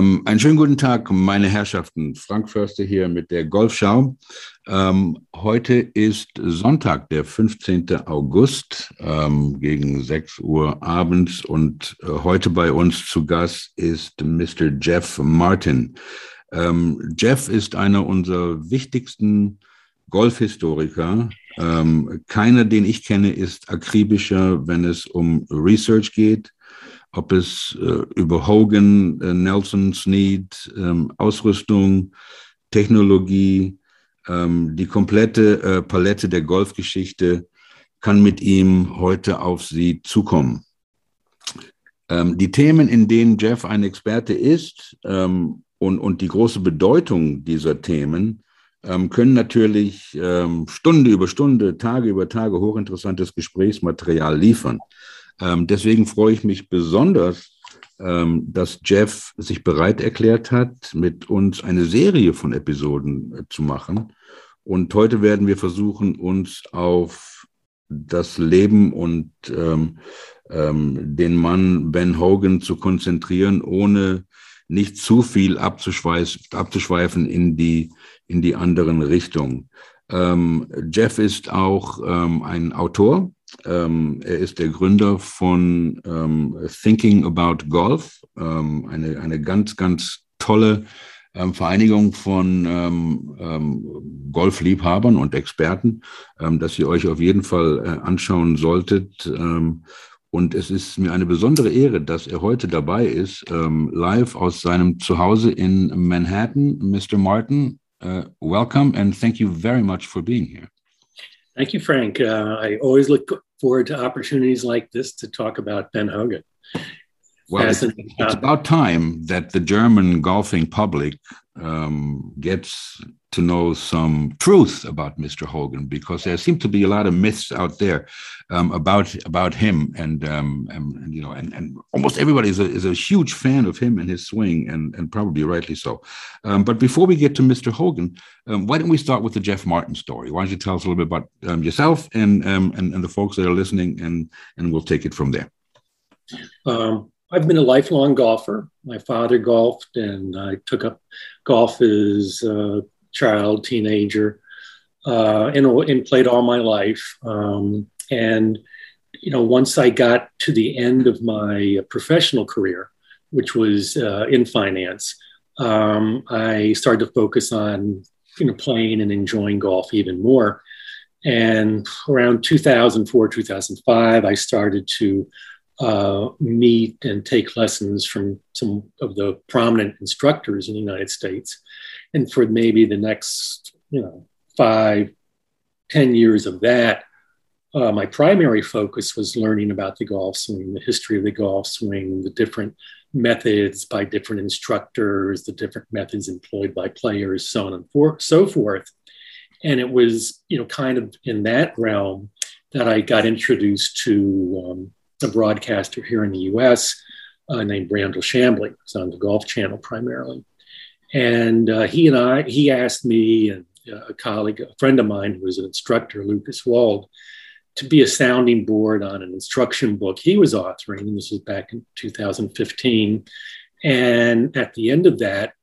Ähm, einen schönen guten Tag, meine Herrschaften. Frank Förster hier mit der Golfschau. Ähm, heute ist Sonntag, der 15. August, ähm, gegen 6 Uhr abends. Und äh, heute bei uns zu Gast ist Mr. Jeff Martin. Ähm, Jeff ist einer unserer wichtigsten Golfhistoriker. Ähm, keiner, den ich kenne, ist akribischer, wenn es um Research geht ob es äh, über Hogan, äh, Nelson, Snead, ähm, Ausrüstung, Technologie, ähm, die komplette äh, Palette der Golfgeschichte kann mit ihm heute auf Sie zukommen. Ähm, die Themen, in denen Jeff ein Experte ist ähm, und, und die große Bedeutung dieser Themen, ähm, können natürlich ähm, Stunde über Stunde, Tage über Tage hochinteressantes Gesprächsmaterial liefern. Ähm, deswegen freue ich mich besonders, ähm, dass Jeff sich bereit erklärt hat, mit uns eine Serie von Episoden äh, zu machen. Und heute werden wir versuchen, uns auf das Leben und ähm, ähm, den Mann Ben Hogan zu konzentrieren, ohne nicht zu viel abzuschweifen in die, in die anderen Richtungen. Ähm, Jeff ist auch ähm, ein Autor ähm, er ist der Gründer von ähm, Thinking About Golf, ähm, eine, eine ganz, ganz tolle ähm, Vereinigung von ähm, ähm, Golfliebhabern und Experten, dass ihr euch auf jeden Fall äh, anschauen solltet. und es ist mir eine besondere Ehre, dass er heute dabei ist, live aus seinem Zuhause in Manhattan. Mr. Martin, uh, welcome and thank you very much for being here. Thank you, Frank. Uh, I always look forward to opportunities like this to talk about Ben Hogan. Well, it's, it's, about time that the German golfing public um, gets to know some truth about Mr. Hogan because there seem to be a lot of myths out there um, about about him, and, um, and, you know, and, and almost everybody is a, is a huge fan of him and his swing, and and probably rightly so. Um, but before we get to Mr. Hogan, um, why don't we start with the Jeff Martin story? Why don't you tell us a little bit about um, yourself and, and and the folks that are listening, and and we'll take it from there. Um, I've been a lifelong golfer. My father golfed, and I took up golf as a child, teenager, uh, and, played all my life. Um, and you know, once I got to the end of my professional career, which was uh, in finance, um, I started to focus on you know playing and enjoying golf even more. And around 2004, 2005, I started to uh, meet and take lessons from some of the prominent instructors in the United States. And for maybe the next, you know, five, ten years of that, uh, my primary focus was learning about the golf swing, the history of the golf swing, the different methods by different instructors, the different methods employed by players, so on and for, so forth. And it was, you know, kind of in that realm that I got introduced to um, a broadcaster here in the US uh, named Brandel Chamblee. It's on the Golf Channel primarily. And uh, he and I, he asked me and uh, a colleague, a friend of mine who was an instructor, Lucas Wald, to be a sounding board on an instruction book he was authoring. And this was back in 2015. And at the end of that,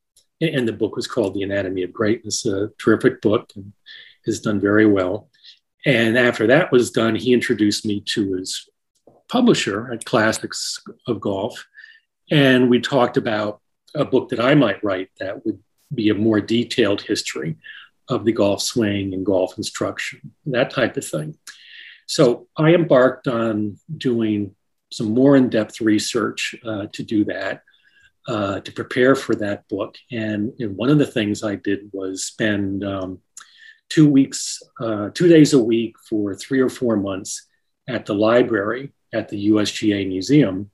and the book was called The Anatomy of Greatness, a terrific book and has done very well. And after that was done, he introduced me to his publisher at Classics of Golf. And we talked about a book that I might write that would be a more detailed history of the golf swing and golf instruction, that type of thing. So I embarked on doing some more in depth research uh, to do that, uh, to prepare for that book. And, and, one of the things I did was spend um, two weeks, uh, two days a week for three or four months at the library at the USGA Museum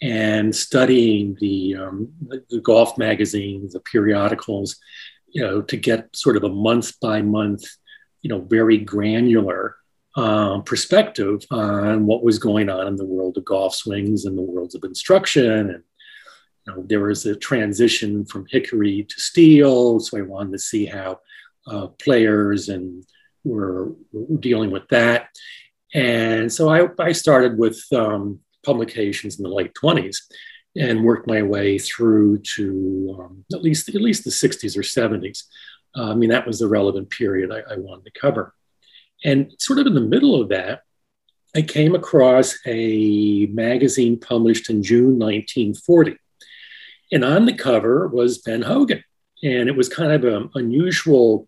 and studying the, um, the golf magazines, the periodicals, you know, to get sort of a month by month, you know, very granular um, perspective on what was going on in the world of golf swings and the worlds of instruction. And you know, there was a transition from hickory to steel, so I wanted to see how uh, players and were dealing with that. And so I, I started with um, publications in the late 20s. and worked my way through to um, at least at least the 60s or 70s. Uh, I mean, that was the relevant period I, I, wanted to cover. And sort of in the middle of that, I came across a magazine published in June 1940. And on the cover was Ben Hogan. And it was kind of an unusual,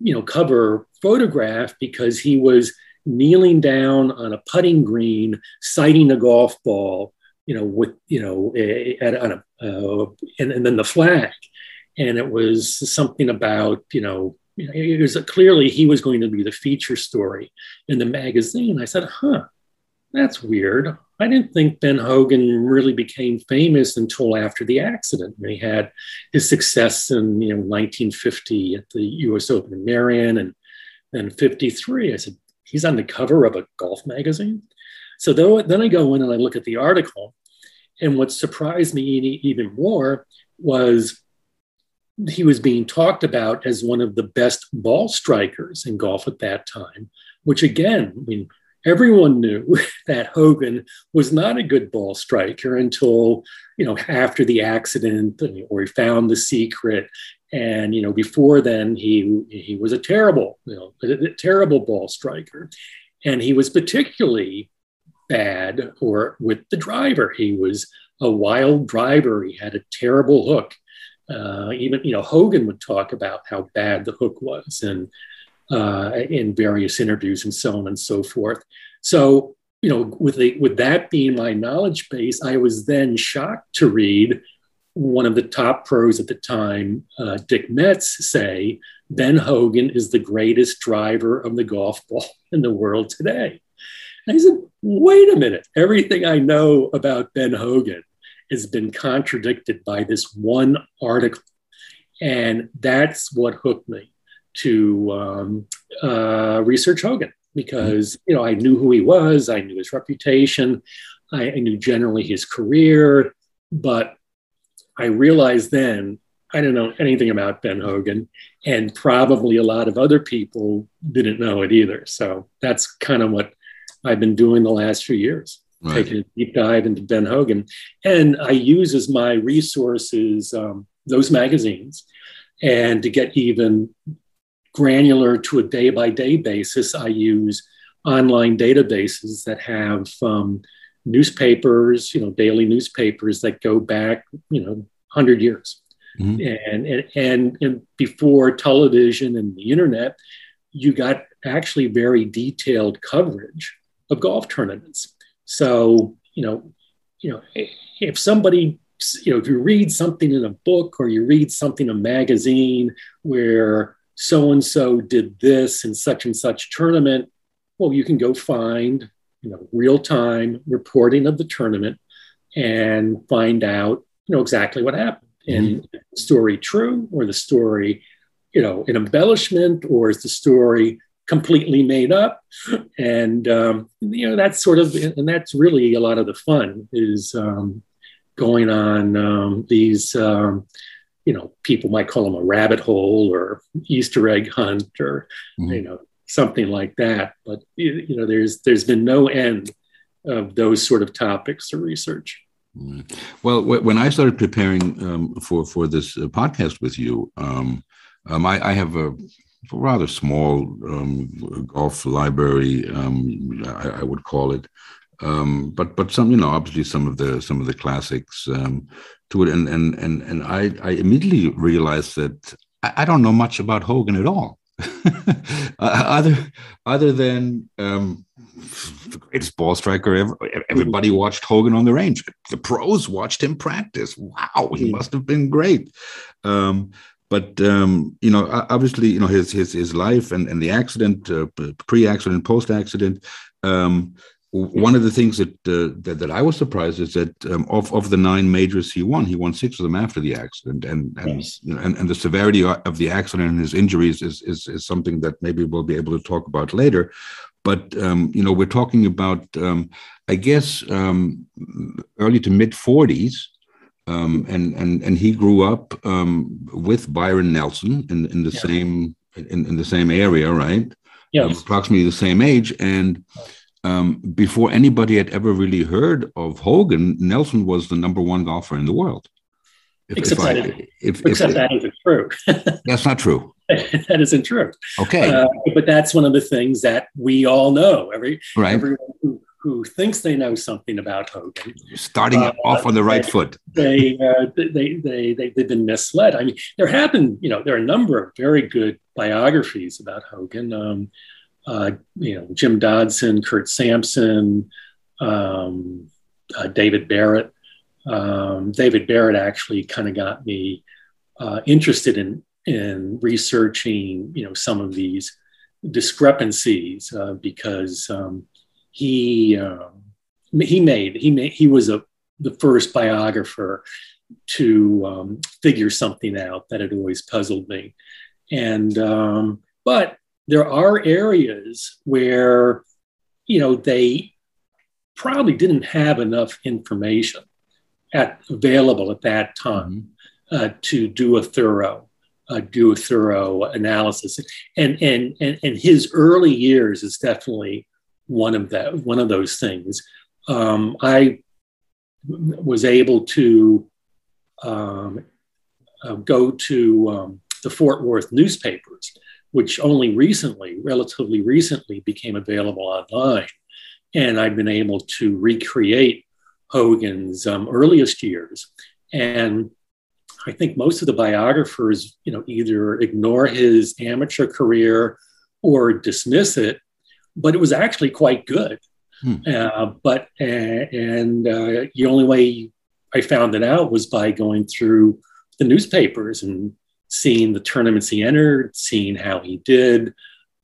you know, cover photograph because he was kneeling down on a putting green, sighting a golf ball, you know, with, you know, at, on a, uh, and, and then the flag. And it was something about, you know, it was clearly he was going to be the feature story in the magazine. I said, huh, that's weird. I didn't think Ben Hogan really became famous until after the accident. when He had his success in you know 1950 at the U.S. Open in Merion and then 53. I said, he's on the cover of a golf magazine. So then I go in and I look at the article, and what surprised me even more was he was being talked about as one of the best ball strikers in golf at that time, which again, I mean, everyone knew that Hogan was not a good ball striker until, you know, after the accident or he found the secret. And, you know, before then, he, he was a terrible, you know, a, a terrible ball striker. And he was particularly bad or with the driver. He was a wild driver. He had a terrible hook. Uh, even you know Hogan would talk about how bad the hook was, and uh, in various interviews and so on and so forth. So you know, with the, with that being my knowledge base, I was then shocked to read one of the top pros at the time, uh, Dick Metz, say Ben Hogan is the greatest driver of the golf ball in the world today. And I said, wait a minute, everything I know about Ben Hogan has been contradicted by this one article. And that's what hooked me to um, uh, research Hogan because you know I knew who he was, I knew his reputation, I, I knew generally his career, but I realized then I didn't know anything about Ben Hogan, and probably a lot of other people didn't know it either. So that's kind of what I've been doing the last few years right. taking a deep dive into Ben Hogan. And I use as my resources um, those magazines. And to get even granular to a day by day basis, I use online databases that have um, newspapers, you know, daily newspapers that go back, you know, 100 years. Mm-hmm. And, and, and, and before television and the internet, you got actually very detailed coverage of golf tournaments. So, you know, you know, if somebody, you know, if you read something in a book or you read something in a magazine where so and so did this in such and such tournament, well, you can go find, you know, real time reporting of the tournament and find out, you know, exactly what happened. Mm-hmm. And story true or the story, you know, an embellishment or is the story completely made up and um, you know that's sort of and that's really a lot of the fun is um, going on um, these um, you know people might call them a rabbit hole or easter egg hunt or mm-hmm. you know something like that but you know there's there's been no end of those sort of topics to research well when i started preparing um, for for this uh, podcast with you um, um, I, I, have a rather small um, golf library, um, I, I, would call it. Um, but but some you know obviously some of the some of the classics to it, and and and and I I immediately realized that I, I don't know much about Hogan at all. Uh, other other than um, the greatest ball striker ever. Everybody watched Hogan on the range. The pros watched him practice. Wow, he hmm. must have been great. Um, but um, you know, obviously, you know his his his life and and the accident, uh, pre-accident, post-accident. Um, one of the things that, uh, that, that I was surprised is that um, of of the nine majors he won, he won six of them after the accident, and and yes. you know, and, and the severity of the accident and his injuries is, is is something that maybe we'll be able to talk about later. But um, you know, we're talking about, um, I guess, um, early to mid forties, um, and and and he grew up um, with Byron Nelson in in the yeah. same in, in the same area, right? Yeah, approximately the same age, and um, before anybody had ever really heard of Hogan, Nelson was the number one golfer in the world. If, except if that, I, is, if, except that isn't true. that's not true. that isn't true. Okay. Uh, but that's one of the things that we all know. Every right. everyone who, who thinks they know something about Hogan, starting uh, off on the right they, foot. They, uh, they, they, they, they've been misled. I mean, there have been, you know, there are a number of very good biographies about Hogan. Um, uh, you know, Jim Dodson, Curt Sampson, um, uh, David Barrett. Um, David Barrett actually kind of got me uh, interested in in researching, you know, some of these discrepancies uh, because um, he um, he made he made he was a the first biographer to um, figure something out that had always puzzled me, and um, but there are areas where you know they probably didn't have enough information at, available at that time uh, to do a thorough uh, do a thorough analysis. And, and and and his early years is definitely one of that one of those things. Um, i was able to um, uh, go to um, the fort worth newspapers which only recently relatively recently became available online and i've been able to recreate Hogan's um, earliest years. And I think most of the biographers, you know, either ignore his amateur career or dismiss it, but it was actually quite good. Hmm. Uh, but uh, and uh, the only way I found it out was by going through the newspapers and seeing the tournaments he entered, seeing how he did,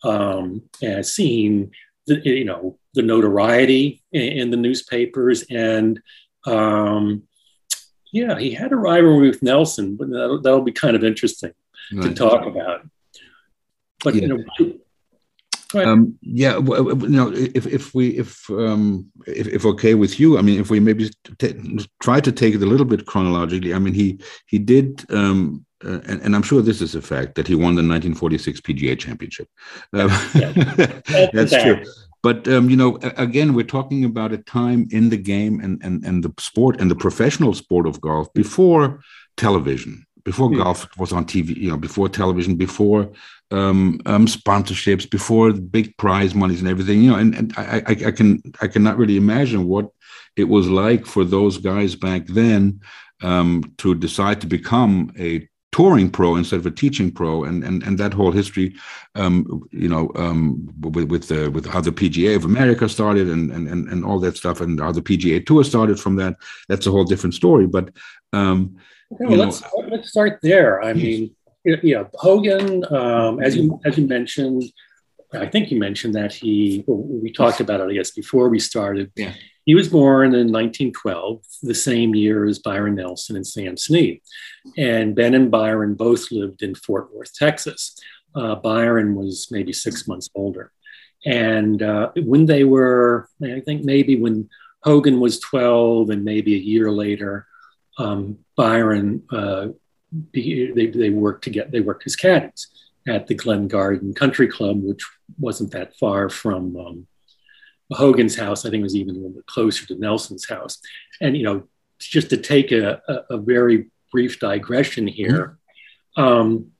um, and seeing the, you know the notoriety in, in the newspapers and um, yeah he had a rivalry with nelson but that'll, that'll be kind of interesting right. to talk about but yeah. you know um, yeah, you know, if if we if um, if, if okay with you, I mean, if we maybe t- try to take it a little bit chronologically, I mean, he he did um, uh, and, and, I'm sure this is a fact that he won the 1946 PGA Championship. Uh, yeah. that's true. But um, you know, again, we're talking about a time in the game and and and the sport and the professional sport of golf before television, before yeah. golf was on TV. You know, before television, before um, um, sponsorships, before big prize monies and everything. You know, and, and I, I, I can I cannot really imagine what it was like for those guys back then um, to decide to become a touring pro instead of a teaching pro, and and and that whole history, um, you know, um, with with, the, with how the PGA of America started, and and and and all that stuff, and how the PGA Tour started from that. That's a whole different story. But um, okay, well, let's let's start there. I mean, you know, Hogan, um, as you as you mentioned. I think you mentioned that he, we talked about it, I guess, before we started. Yeah. He was born in 1912, the same year as Byron Nelson and Sam Snead. And Ben and Byron both lived in Fort Worth, Texas. Uh, Byron was maybe six months older. And uh, when they were, I think maybe when Hogan was 12 and maybe a year later, um, Byron, uh, they, they worked to get, they worked as caddies at the Glen Garden Country Club, which wasn't that far from um, Hogan's house. I think it was even a little bit closer to Nelson's house. And, you know, just to take a, a, a very brief digression here, um,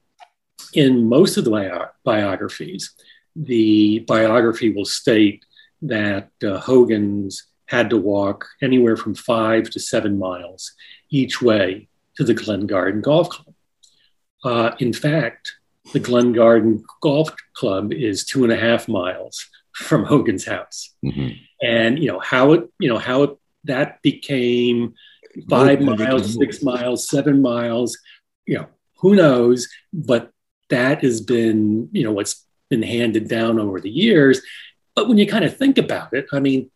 in most of the bio- biographies, the biography will state that uh, Hogan's had to walk anywhere from five to seven miles each way to the Glen Garden Golf Club. Uh, in fact, the Glen Garden Golf Club is two and a half miles from Hogan's house. Mm-hmm. And you know how it, you know how it, that became five miles, six miles, seven miles. You know who knows, but that has been you know what's been handed down over the years. But when you kind of think about it, I mean,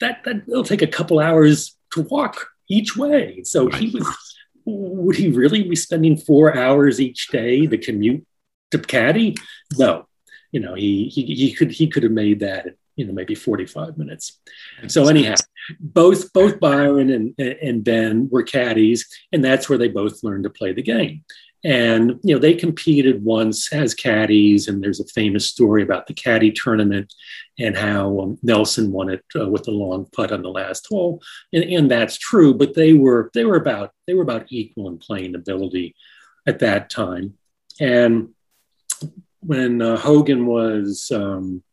that that it'll take a couple hours to walk each way. So right. he was would he really be spending four hours each day to commute to Caddy? No, you know, he, he, he could, he could have made that, you know, maybe 45 minutes. So anyhow, both, both Byron and, and Ben were caddies and that's where they both learned to play the game. And you know, they competed once as caddies, and there's a famous story about the caddy tournament and how um, Nelson won it uh, with a long putt on the last hole, and, and that's true. But they were they were about they were about equal in playing ability at that time. And when uh, Hogan was um,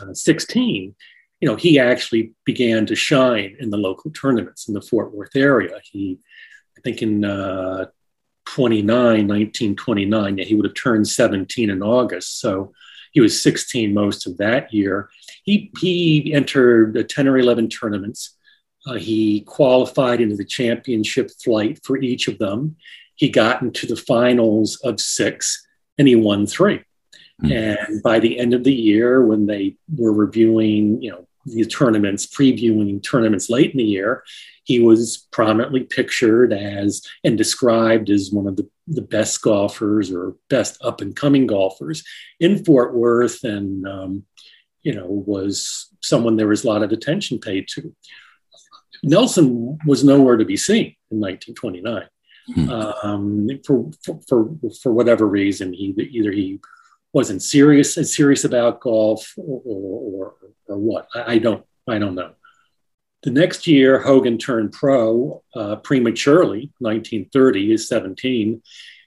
uh, 16, you know, he actually began to shine in the local tournaments in the Fort Worth area. He, I think in uh, 29, 1929, he would have turned 17 in August. So he was 16 most of that year. He, he entered 10 or 11 tournaments. Uh, he qualified into the championship flight for each of them. He got into the finals of six and he won 3 mm-hmm. And by the end of the year, when they were reviewing, you know, the tournaments, previewing tournaments late in the year, he was prominently pictured as and described as one of the, the best golfers or best up and coming golfers in Fort Worth, and um, you know was someone there was a lot of attention paid to. Nelson was nowhere to be seen in 1929. Hmm. Um, for, for, for whatever reason, he either he wasn't serious as serious about golf or, or, or what I, I, don't I don't know. The next year, Hogan turned pro uh, prematurely, 1930, he's 17,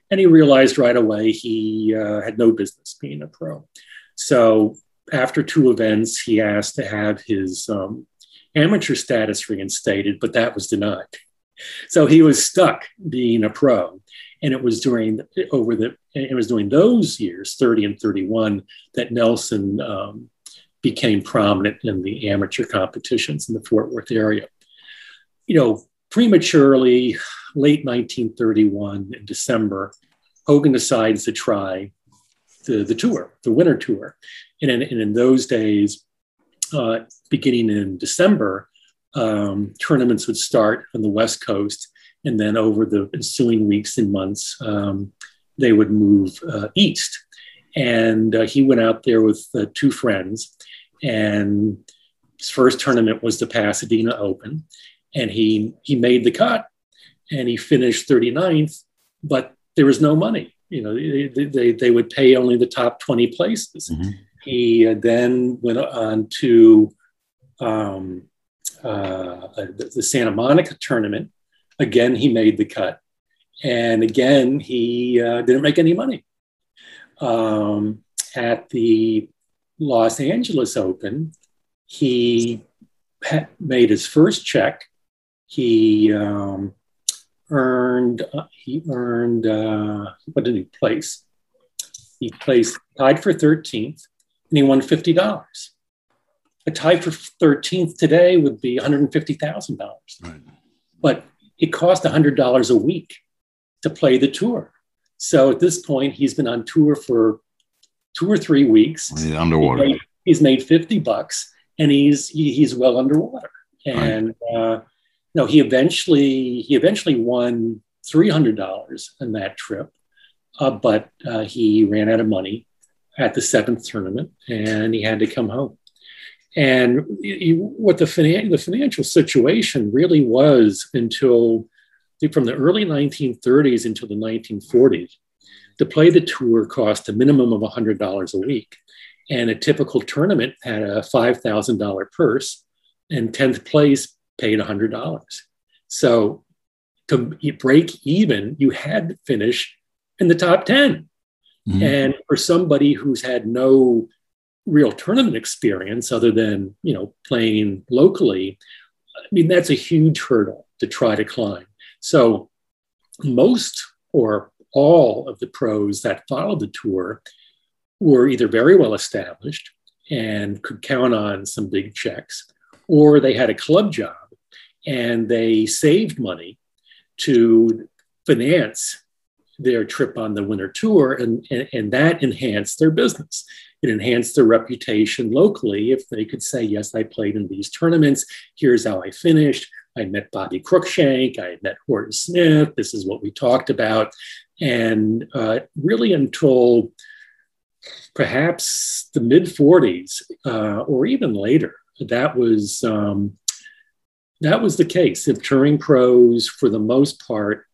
and he realized right away he uh, had no business being a pro. So after two events, he asked to have his um, amateur status reinstated, but that was denied. So he was stuck being a pro. And it was during over the it was during those years, 30 and 31, that Nelson um, became prominent in the amateur competitions in the Fort Worth area. You know, prematurely, late 1931 in December, Hogan decides to try the, the tour, the winter tour. And in, and in those days, uh, beginning in December, um, tournaments would start on the West Coast, and then over the ensuing weeks and months, um, they would move uh, east. And uh, he went out there with uh, two friends, and his first tournament was the Pasadena Open, and he he made the cut, and he finished 39th, but there was no money. You know, they, they, they would pay only the top 20 places. Mm-hmm. He uh, then went on to um, uh, the, the Santa Monica tournament. Again, he made the cut. And again, he uh, didn't make any money. Um, at the Los Angeles Open, he made his first check. He um, earned uh, he earned uh, what did he place? He placed tied for 13th, and he won fifty dollars a tie for 13th today would be $150,000. But it cost $100 a week to play the tour. So at this point, he's been on tour for two or three weeks. He's underwater. He's made, he's made 50 bucks and he's, he, he's well underwater. And, right. uh, no, he eventually, he eventually won $300 on that trip, uh, but uh, he ran out of money at the seventh tournament and he had to come home. And what the, finan- the financial situation really was until from the early 1930s until the 1940s, to play the tour cost a minimum of $100 a week. And a typical tournament had a $5,000 purse, and 10th place paid $100. So to break even, you had to finish in the top 10. Mm-hmm. And for somebody who's had no real tournament experience other than you know playing locally i mean that's a huge hurdle to try to climb so most or all of the pros that followed the tour were either very well established and could count on some big checks or they had a club job and they saved money to finance their trip on the winter tour and, and, and that enhanced their business it enhanced their reputation locally if they could say, yes, I played in these tournaments. Here's how I finished. I met Bobby Cruikshank. I met Horton Smith. This is what we talked about. And uh, really until perhaps the mid 40s uh, or even later, that was um, that was the case. If touring pros, for the most part,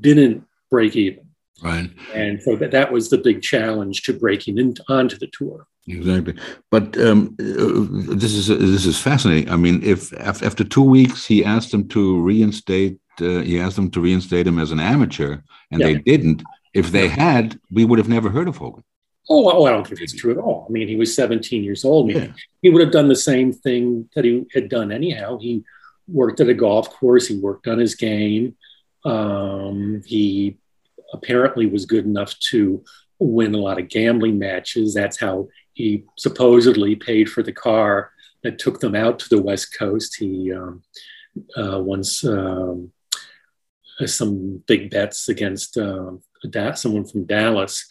didn't break even. Right. And so that, that was the big challenge to breaking into, onto the tour. Exactly, but um, uh, this is uh, this is fascinating. I mean, if after two weeks he asked them to reinstate, uh, he asked them to reinstate him as an amateur, and yeah. they didn't. If they had, we would have never heard of Hogan. Oh, oh, I don't think that's true at all. I mean, he was 17 years old. Yeah. He would have done the same thing that he had done anyhow. He worked at a golf course. He worked on his game. Um, he apparently was good enough to win a lot of gambling matches. That's how he supposedly paid for the car that took them out to the West Coast. He um, uh, once um, some big bets against uh, someone from Dallas.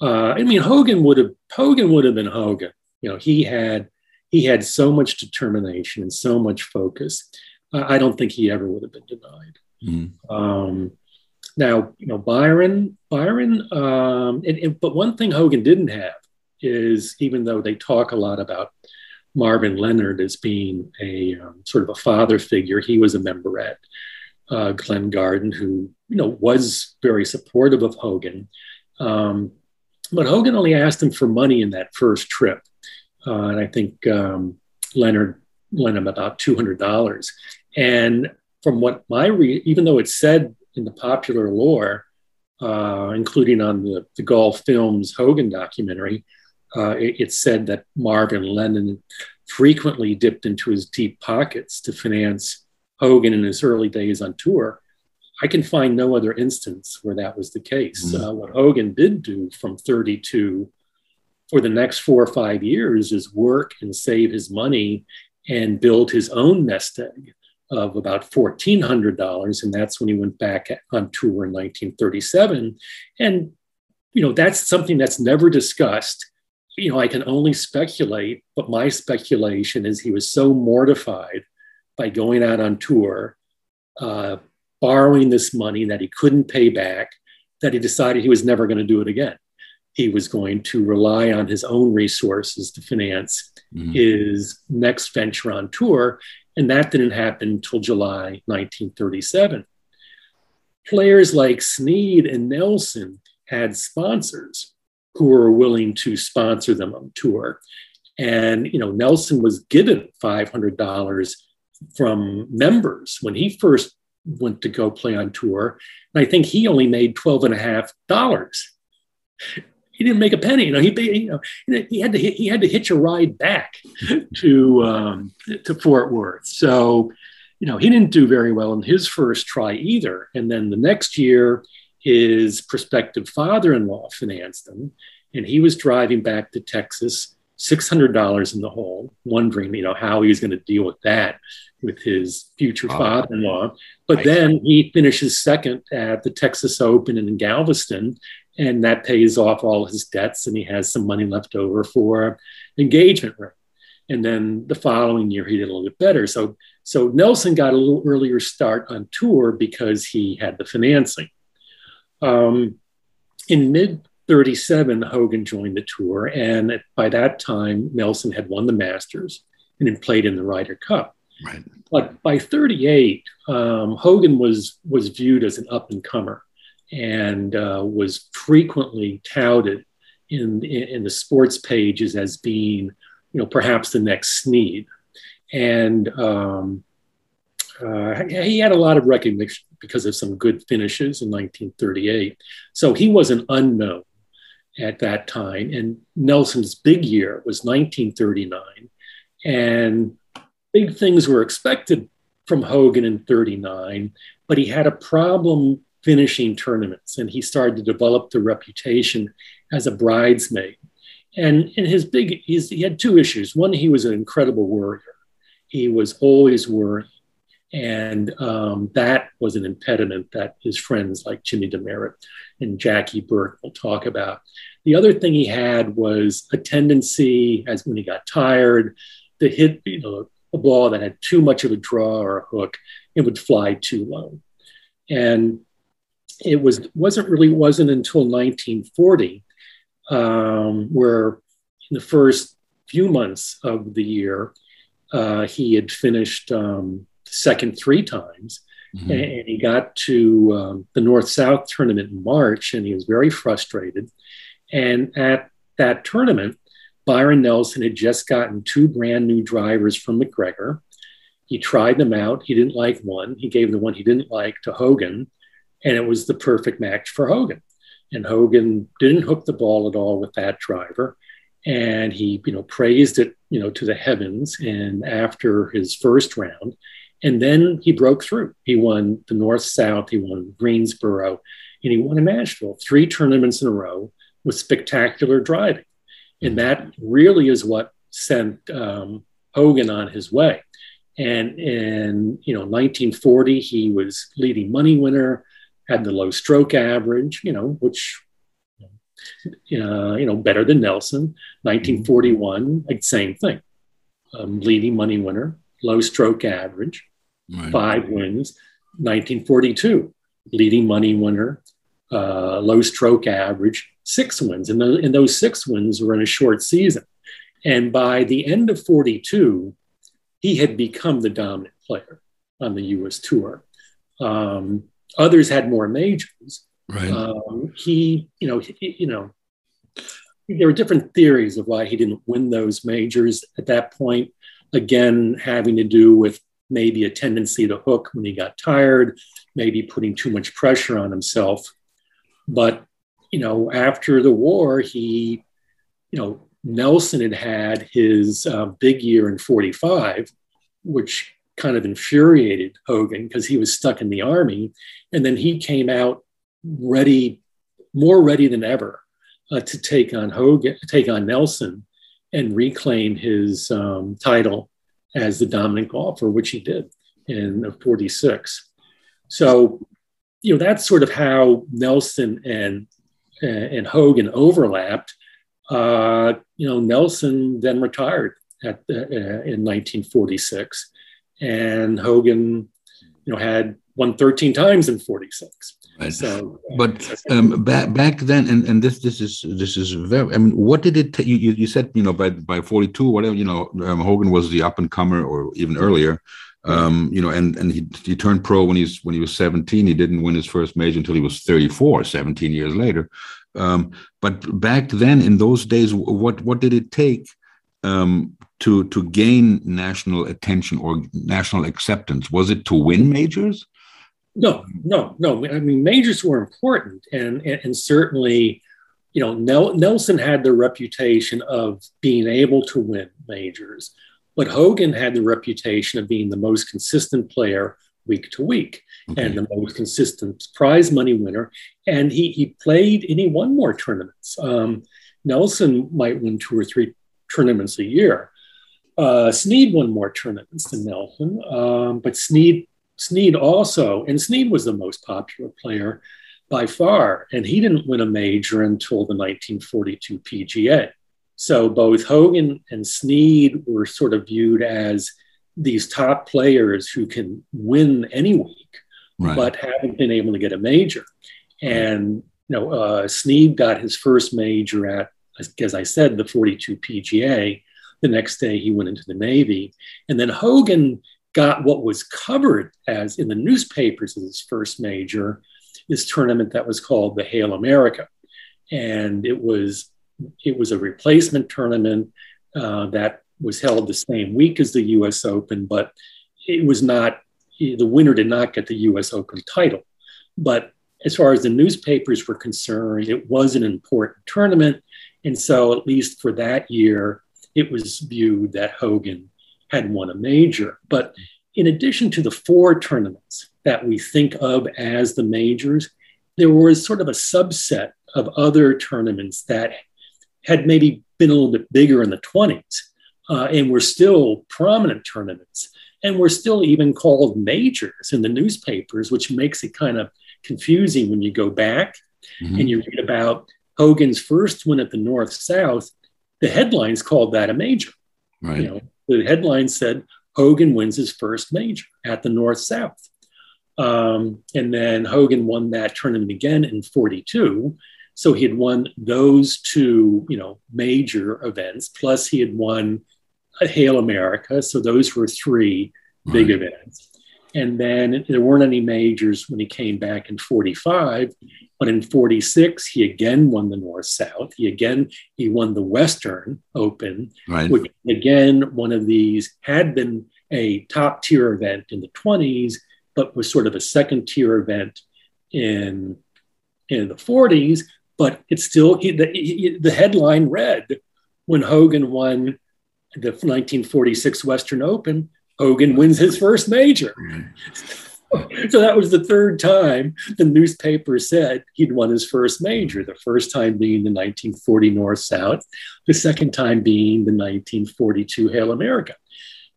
Uh, I mean, Hogan would have Hogan would have been Hogan. You know, he had he had so much determination and so much focus. I don't think he ever would have been denied. Mm-hmm. Um, now, you know, Byron, Byron, um, and, and, but one thing Hogan didn't have is even though they talk a lot about Marvin Leonard as being a um, sort of a father figure, he was a member at uh, Glen Garden who, you know, was very supportive of Hogan. Um, but Hogan only asked him for money in that first trip. Uh, and I think um, Leonard lent him about $200. And from what my, re- even though it's said in the popular lore, uh, including on the, the Golf Films Hogan documentary, uh, it, it, said that Marvin Leonard frequently dipped into his deep pockets to finance Hogan in his early days on tour. I can find no other instance where that was the case. Mm-hmm. Uh, what Hogan did do from 32 for the next four or five years is work and save his money and build his own nest egg of about $1,400. And that's when he went back on tour in 1937. And, you know, that's something that's never discussed. You know, I can only speculate, but my speculation is he was so mortified by going out on tour, uh, borrowing this money that he couldn't pay back, that he decided he was never going to do it again. He was going to rely on his own resources to finance mm-hmm. his next venture on tour. And that didn't happen until July 1937. Players like Snead and Nelson had sponsors who were willing to sponsor them on tour. And you know, Nelson was given $500 from members when he first went to go play on tour. And I think he only made twelve and a half dollars. He didn't make a penny. You know, he you know he had to he had to hitch a ride back to um, to Fort Worth. So, you know, he didn't do very well in his first try either. And then the next year, his prospective father-in-law financed him, and he was driving back to Texas $600 in the hole, wondering, you know, how he's going to deal with that with his future father-in-law. But then he finishes second at the Texas Open in Galveston, and that pays off all his debts, and he has some money left over for engagement ring. And then the following year, he did a little bit better. So, so Nelson got a little earlier start on tour because he had the financing. Um, in mid 37, Hogan joined the tour. And by that time, Nelson had won the Masters and had played in the Ryder Cup. Right. But by 38, um, Hogan was, was viewed as an up and comer and uh, was frequently touted in, in, in, the sports pages as being, you know, perhaps the next Snead. And um, uh, he had a lot of recognition because of some good finishes in 1938. So he was an unknown at that time. And Nelson's big year was 1939. And big things were expected from Hogan in 39, but he had a problem finishing tournaments and he started to develop the reputation as a bridesmaid. And in his big, he had two issues. One, he was an incredible worrier. He was always worrying. And um, that was an impediment that his friends like Jimmy Demaret and Jackie Burke will talk about. The other thing he had was a tendency, as when he got tired, to hit you know, a ball that had too much of a draw or a hook, it would fly too low. And it was wasn't really wasn't until 1940 um, where in the first few months of the year uh, he had finished um, second three times Mm-hmm. And he got to um, the North South tournament in March and he was very frustrated. And at that tournament, Byron Nelson had just gotten two brand new drivers from MacGregor. He tried them out. He didn't like one. He gave the one he didn't like to Hogan, and it was the perfect match for Hogan. And Hogan didn't hook the ball at all with that driver. And he, you know, praised it, you know, to the heavens. And after his first round, and then he broke through. He won the North South, he won Greensboro, and he won in Nashville, three tournaments in a row with spectacular driving. And that really is what sent um, Hogan on his way. And in you know 1940, he was leading money winner, had the low stroke average, you know, which uh, you know better than Nelson. 1941, like, same thing, um, leading money winner, low stroke average, right. five wins. 1942, leading money winner, uh, low stroke average, six wins. And, the, and those six wins were in a short season. And by the end of 42, he had become the dominant player on the US tour. Um, others had more majors. Right. Um, he, you know, he, you know, there were different theories of why he didn't win those majors at that point. Again, having to do with maybe a tendency to hook when he got tired, maybe putting too much pressure on himself. But, you know, after the war, he, you know, Nelson had had his uh, big year in 45, which kind of infuriated Hogan because he was stuck in the army. And then he came out ready, more ready than ever uh, to take on Hogan, take on Nelson and reclaim his um, title as the dominant golfer, which he did in 46. So, you know, that's sort of how Nelson and, and Hogan overlapped. Uh, you know, Nelson then retired at, uh, in 1946, and Hogan, you know, had won 13 times in 46. Right. So, but um, back back then, and, and this this is this is very. I mean, what did it? you, you said you know by by forty two, whatever you know, um, Hogan was the up and comer, or even earlier. Um, you know, and and he he turned pro when he's when he was seventeen. He didn't win his first major until he was 34, 17 years later. Um, but back then, in those days, what what did it take um, to to gain national attention or national acceptance? Was it to win majors? No, no, no. I mean, majors were important, and and, and certainly, you know, Nel- Nelson had the reputation of being able to win majors, but Hogan had the reputation of being the most consistent player week to week okay. and the most consistent prize money winner. And he he played and he won more tournaments. Um, Nelson might win two or three tournaments a year. Uh, Snead won more tournaments than Nelson, um, but Snead Snead also, and Snead was the most popular player by far, and he didn't win a major until the 1942 PGA. So both Hogan and Snead were sort of viewed as these top players who can win any week, right. but haven't been able to get a major. And you know, uh, Snead got his first major at, as I said, the 42 PGA. The next day, he went into the Navy, and then Hogan got what was covered as in the newspapers as his first major, this tournament that was called the Hale America. And it was it was a replacement tournament uh, that was held the same week as the US Open, but it was not the winner did not get the US Open title. But as far as the newspapers were concerned, it was an important tournament. And so, at least for that year, it was viewed that Hogan had won a major. But in addition to the four tournaments that we think of as the majors, there was sort of a subset of other tournaments that had maybe been a little bit bigger in the 20s uh, and were still prominent tournaments and were still even called majors in the newspapers, which makes it kind of confusing when you go back mm-hmm. and you read about Hogan's first win at the North South. The headlines called that a major. Right. You know, the headline said Hogan wins his first major at the North South. Um, and then Hogan won that tournament again in 42. So he had won those two, you know, major events. Plus he had won a Hale America. So those were three big events. And then there weren't any majors when he came back in 45. But in 46, he again won the North South. He again he won the Western Open, right. which again one of these had been a top tier event in the 20s, but was sort of a second tier event in in the 40s. But it's still he, the, he, the headline read when Hogan won the 1946 Western Open, Hogan wins his first major. so that was the third time the newspaper said he'd won his first major, the first time being the 1940 North South, the second time being the 1942 Hale America.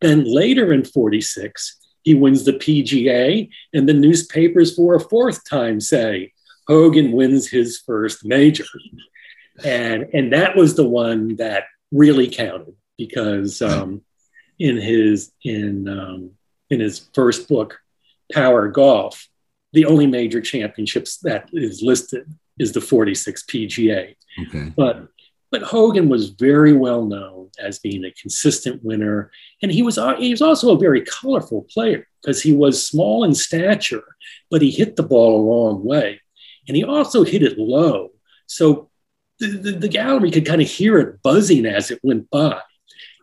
Then later in 46, he wins the PGA, and the newspapers for a fourth time say Hogan wins his first major. And, and that was the one that really counted because um, in his in um, in his first book, Power Golf, the only major championships that is listed is the 46 PGA. Okay. But but Hogan was very well known as being a consistent winner, and he was uh, he was also a very colorful player because he was small in stature, but he hit the ball a long way, and he also hit it low. So the, the, the gallery could kind of hear it buzzing as it went by.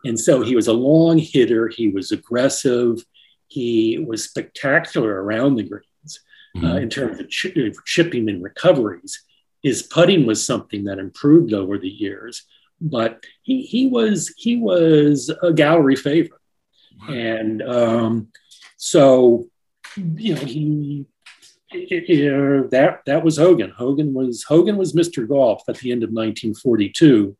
And so he was a long hitter. He was aggressive. He was spectacular around the greens uh, mm-hmm. uh, in terms of ch- chipping and recoveries. His putting was something that improved over the years, but he, he was he was a gallery favorite, and um, so you know he it, it, that that was Hogan. Hogan was Hogan was Mr. Golf at the end of 1942,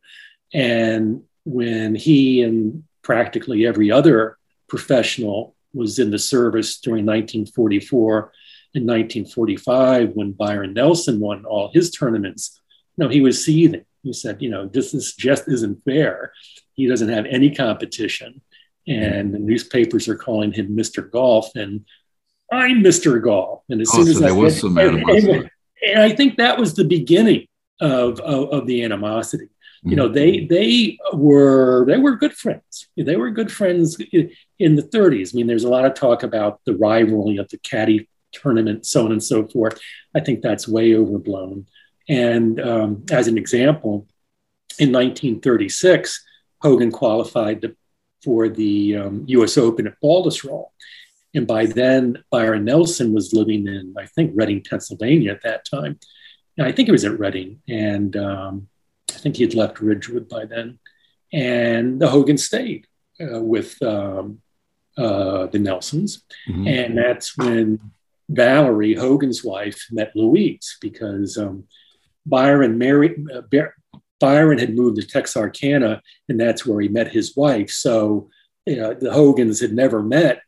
and when he and practically every other professional was in the service during 1944 and 1945 when Byron Nelson won all his tournaments. You know, he was seething. He said, you know, this, this just isn't fair. He doesn't have any competition. And the newspapers are calling him Mr. Golf, and I'm Mr. Golf. And as oh, soon as so there was some animosity. And I think that was the beginning of, of, of the animosity you know they mm-hmm. they were they were good friends. They were good friends in the 30s i mean there's a lot of talk about the rivalry of the caddy tournament so on and so forth. I think that's way overblown. And um, as an example in 1936 hogan qualified to, for the um, us open at Baltusrol and by then byron nelson was living in i think reading pennsylvania at that time. And i think it was at reading. And um, I think he had left Ridgewood by then. And the Hogan stayed uh, with um, uh, the Nelsons. Mm-hmm. And that's when Valerie, Hogan's wife, met Louise because um, Byron married, uh, Byron had moved to Texarkana, and that's where he met his wife. So you know, the Hogans had never met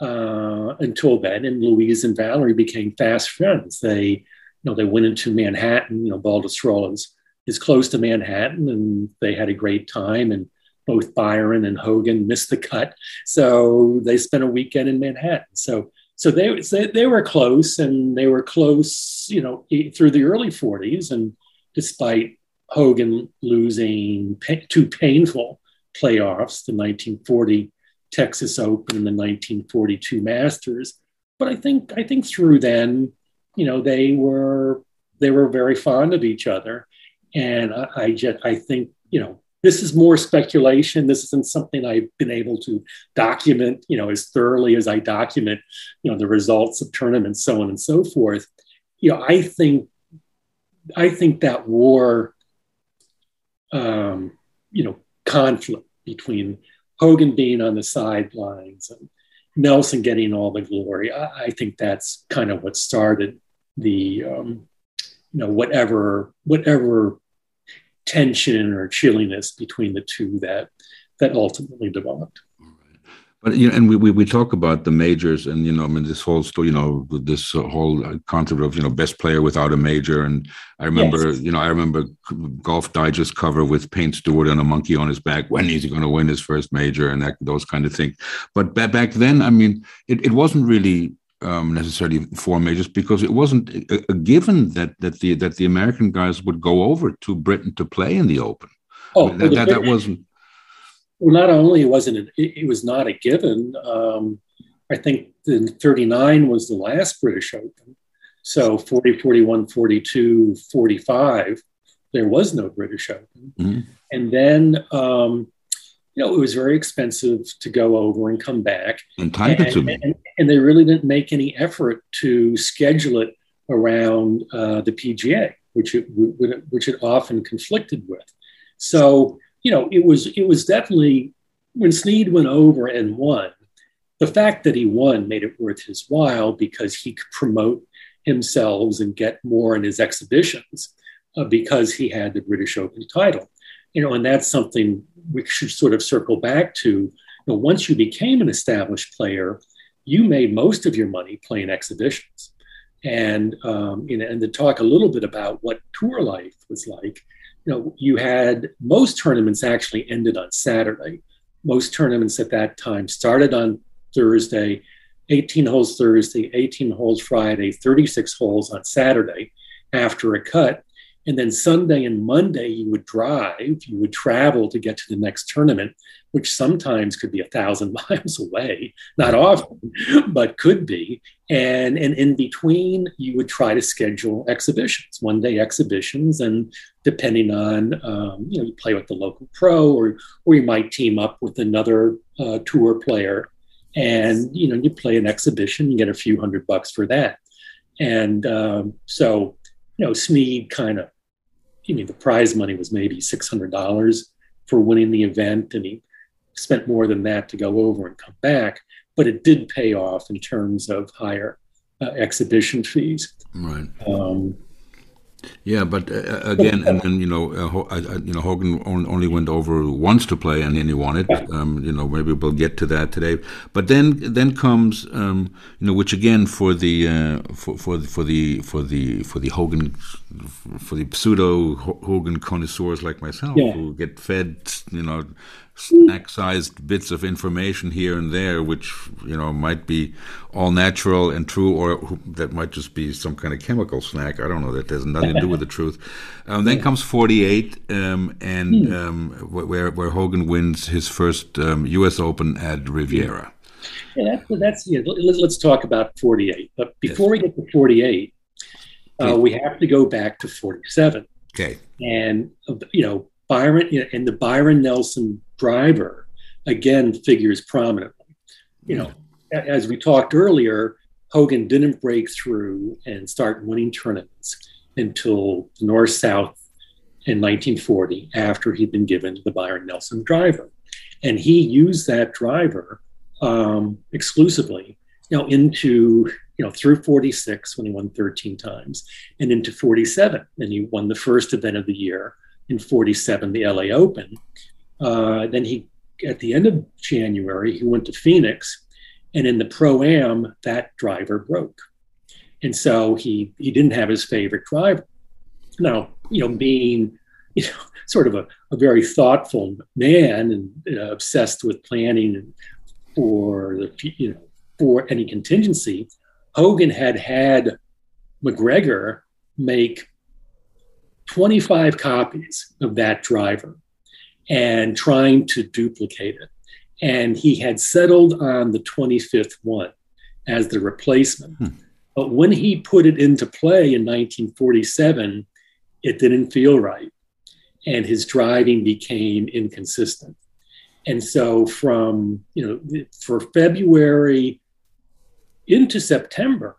uh, until then, and Louise and Valerie became fast friends. They, you know, they went into Manhattan. You know, Baltusrol is is close to Manhattan, and they had a great time. And both Byron and Hogan missed the cut, so they spent a weekend in Manhattan. So so they they were close, and they were close, you know, through the early '40s. And despite Hogan losing two painful playoffs, the 1940 Texas Open and the 1942 Masters, but I think I think through then, you know, they were they were very fond of each other and I, I just I think you know this is more speculation. This isn't something I've been able to document, you know, as thoroughly as I document, you know, the results of tournaments, so on and so forth. You know, I think, I think that war, um, you know, conflict between Hogan being on the sidelines and Nelson getting all the glory. I, I think that's kind of what started the, um, you know, whatever, whatever tension or chilliness between the two that that ultimately developed. But you know, and we, we, we talk about the majors, and you know, I mean, this whole story, you know, this whole concept of you know best player without a major, and I remember, yes. you know, I remember Golf Digest cover with Payne Stewart and a monkey on his back. When is he going to win his first major, and that those kind of things. But back then, I mean, it, it wasn't really um, necessarily four majors because it wasn't a, a, given that that the that the American guys would go over to Britain to play in the Open. Oh, that, that, that, wasn't. Well, not only wasn't it, it, it was not a given. Um, I think the 39 was the last British Open. So 40, 41, 42, 45, there was no British Open. Mm-hmm. And then, um, you know, it was very expensive to go over and come back. And time consuming. And, and, they really didn't make any effort to schedule it around uh, the PGA, which it, which it often conflicted with. So, you know, it was it was definitely when Snead went over and won, the fact that he won made it worth his while because he could promote himself and get more in his exhibitions uh, because he had the British Open title. You know, and that's something we should sort of circle back to. You know, once you became an established player, you made most of your money playing exhibitions. And um, you know, and to talk a little bit about what tour life was like, you know, you had most tournaments actually ended on Saturday. Most tournaments at that time started on Thursday, 18 holes Thursday, 18 holes Friday, 36 holes on Saturday after a cut. And then Sunday and Monday, you would drive, you would travel to get to the next tournament, which sometimes could be a thousand miles away, not often, but could be. And, and in between, you would try to schedule exhibitions, one day exhibitions. And depending on, um, you know, you play with the local pro or, or you might team up with another uh, tour player. And you know you play an exhibition you get a few hundred bucks for that. And um, so you know snead kind of you mean the prize money was maybe $600 for winning the event and he spent more than that to go over and come back but it did pay off in terms of higher uh, exhibition fees. Right. Um, yeah, but uh, uh, again, and then you know, uh, you know, Hogan only went over once to play, and then he won it. Um, you know, maybe we'll get to that today. But then, then comes, um, you know, which again for the uh, for for for the for the for the Hogan for the pseudo Hogan connoisseurs like myself yeah. who get fed, you know, snack-sized bits of information here and there, which you know might be all natural and true, or that might just be some kind of chemical snack. I don't know. That has nothing to do with the truth. Um, then comes 48, um, and hmm. um, where where Hogan wins his first U.S. Um, Open at Riviera. Yeah, that's, that's yeah. Let's talk about 48. But before yes. we get to 48, uh, we have to go back to 47. Okay. And you know, Byron you know, and the Byron Nelson driver again figures prominently. You know, as we talked earlier, Hogan didn't break through and start winning tournaments until North South in 1940 after he'd been given the Byron Nelson driver. And he used that driver um, exclusively, you know, into, you know, through 46 when he won 13 times and into 47. And he won the first event of the year in 47, the LA Open. Uh, then he, at the end of January, he went to Phoenix, and in the pro am, that driver broke, and so he he didn't have his favorite driver. Now, you know, being you know sort of a, a very thoughtful man and uh, obsessed with planning for the you know for any contingency, Hogan had had MacGregor make 25 copies of that driver and trying to duplicate it. And he had settled on the 25th one as the replacement. Hmm. But when he put it into play in 1947, it didn't feel right. And his driving became inconsistent. And so from, you know, for February into September,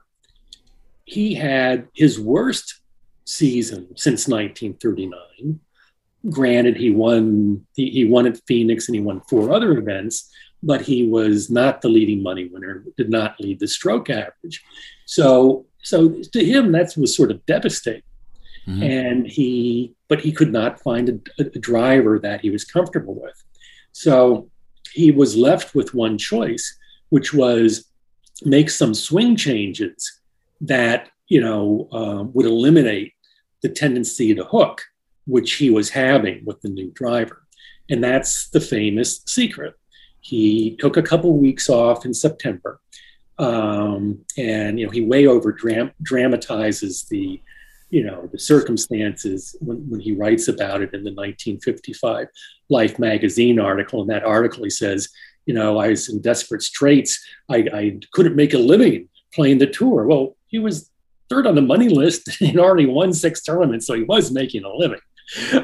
he had his worst season since 1939 granted, he won he, he won at Phoenix and he won four other events, but he was not the leading money winner. Did not lead the stroke average. So so to him, that was sort of devastating. Mm-hmm. And he, but he could not find a, a driver that he was comfortable with. So he was left with one choice, which was make some swing changes that you know uh, would eliminate the tendency to hook which he was having with the new driver. And that's the famous secret. He took a couple weeks off in September, um, and you know he way over dram- dramatizes the, you know, the circumstances when, when he writes about it in the 1955 Life magazine article. In that article, he says you know, I was in desperate straits. I, I couldn't make a living playing the tour. Well, he was third on the money list and already won six tournaments, so he was making a living.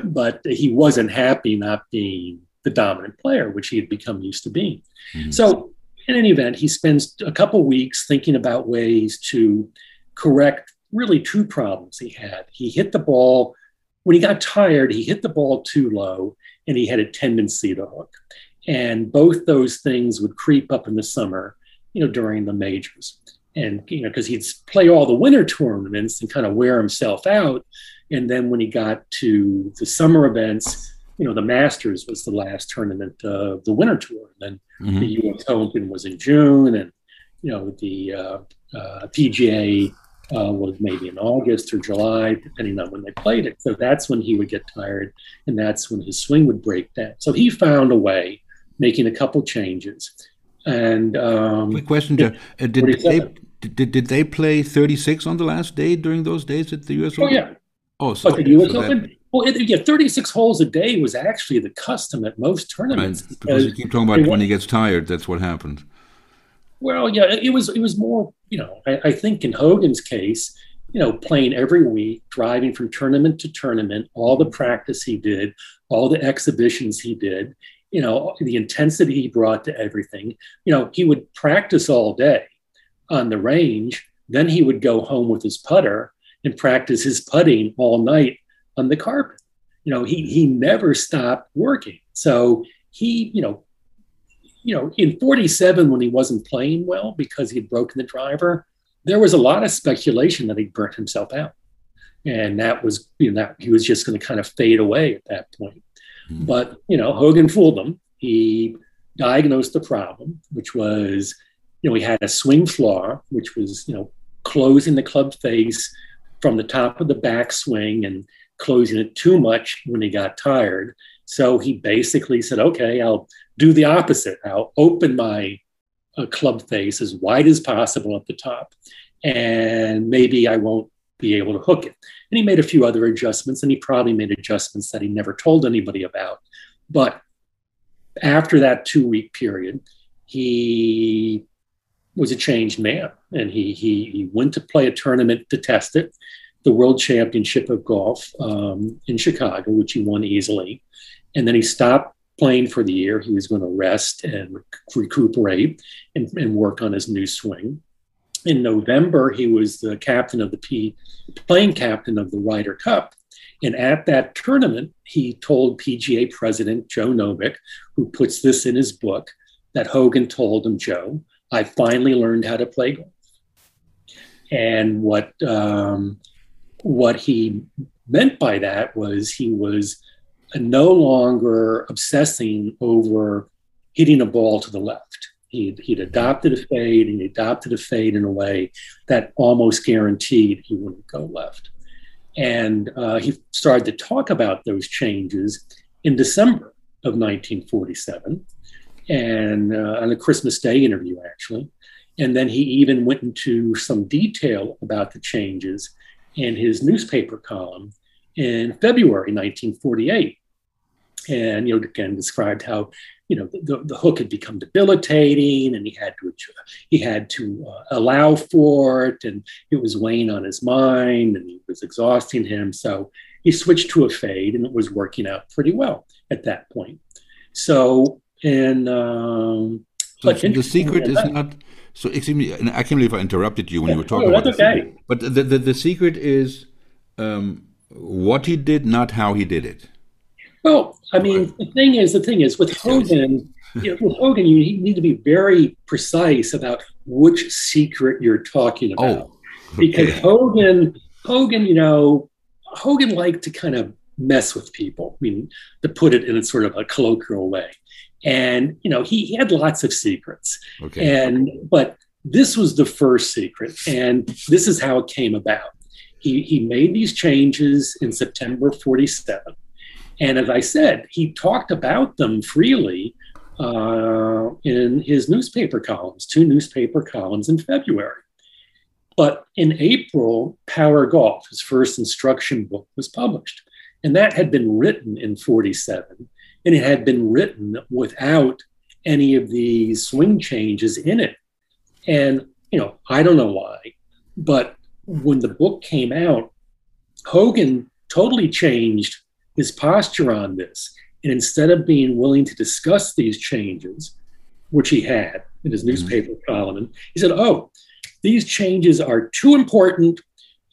But he wasn't happy not being the dominant player, which he had become used to being. Mm-hmm. So, in any event, he spends a couple weeks thinking about ways to correct really two problems he had. He hit the ball when he got tired, he hit the ball too low and he had a tendency to hook. And both those things would creep up in the summer, you know, during the majors. And, you know, because he'd play all the winter tournaments and kind of wear himself out. And then when he got to the summer events, you know, the Masters was the last tournament of the winter tour. And then mm-hmm. the US Open was in June. And, you know, the uh, uh, PGA uh, was maybe in August or July, depending on when they played it. So that's when he would get tired, and that's when his swing would break down. So he found a way, making a couple changes. And um, quick question, Jeff: uh, did, they did, did they play 36 on the last day during those days at the U.S. Oh yeah. Oh, so, but the U.S. So Open. That, well, it, yeah, 36 holes a day was actually the custom at most tournaments. Right, because you keep talking about when he gets tired, that's what happens. Well, yeah, it was it was more, you know, I, I think in Hogan's case, you know, playing every week, driving from tournament to tournament, all the practice he did, all the exhibitions he did, you know, the intensity he brought to everything. You know, he would practice all day on the range, then he would go home with his putter and practice his putting all night on the carpet. You know, he he never stopped working. So he, you know, you know, in 47, when he wasn't playing well because he had broken the driver, there was a lot of speculation that he'd burnt himself out. And that was, you know, that he was just going to kind of fade away at that point. Mm-hmm. But, you know, Hogan fooled them. He diagnosed the problem, which was, you know, he had a swing flaw, which was, you know, closing the club face from the top of the backswing and closing it too much when he got tired. So he basically said, okay, I'll do the opposite. I'll open my uh, club face as wide as possible at the top, and maybe I won't be able to hook it. And he made a few other adjustments, and he probably made adjustments that he never told anybody about. But after that two week period, he was a changed man, and he, he, he went to play a tournament to test it, the World Championship of Golf um, in Chicago, which he won easily. And then he stopped playing for the year. He was going to rest and recuperate and, and work on his new swing. In November, he was the captain of the P, playing captain of the Ryder Cup. And at that tournament, he told PGA president Joe Novak, who puts this in his book, that Hogan told him, Joe, I finally learned how to play golf. And what um, what he meant by that was he was no longer obsessing over hitting a ball to the left. He'd, he'd adopted a fade and he adopted a fade in a way that almost guaranteed he wouldn't go left. And uh, he started to talk about those changes in December of 1947 and uh, on a Christmas Day interview, actually. And then he even went into some detail about the changes in his newspaper column in February 1948 and you know again described how you know the, the hook had become debilitating and he had to he had to uh, allow for it and it was weighing on his mind and it was exhausting him. So he switched to a fade and it was working out pretty well at that point. So and um, so, so the secret is not so excuse me i can't believe i interrupted you when yeah, you were talking about okay. but the, the, the secret is um, what he did not how he did it well, I mean, the thing is, the thing is, with Hogan, you know, with Hogan, you need to be very precise about which secret you're talking oh, about, oh, okay. because Hogan, Hogan, you know, Hogan liked to kind of mess with people. I mean, to put it in a sort of a colloquial way, and you know, he, he had lots of secrets, okay. and but this was the first secret, and this is how it came about. He, he made these changes in September 47 and as I said, he talked about them freely uh, in his newspaper columns, two newspaper columns in February. But in April, Power Golf, his first instruction book, was published. And that had been written in 47. And it had been written without any of these swing changes in it. And, you know, I don't know why, but when the book came out, Hogan totally changed his posture on this. And instead of being willing to discuss these changes, which he had in his mm-hmm. newspaper mm-hmm. column, he said, Oh, these changes are too important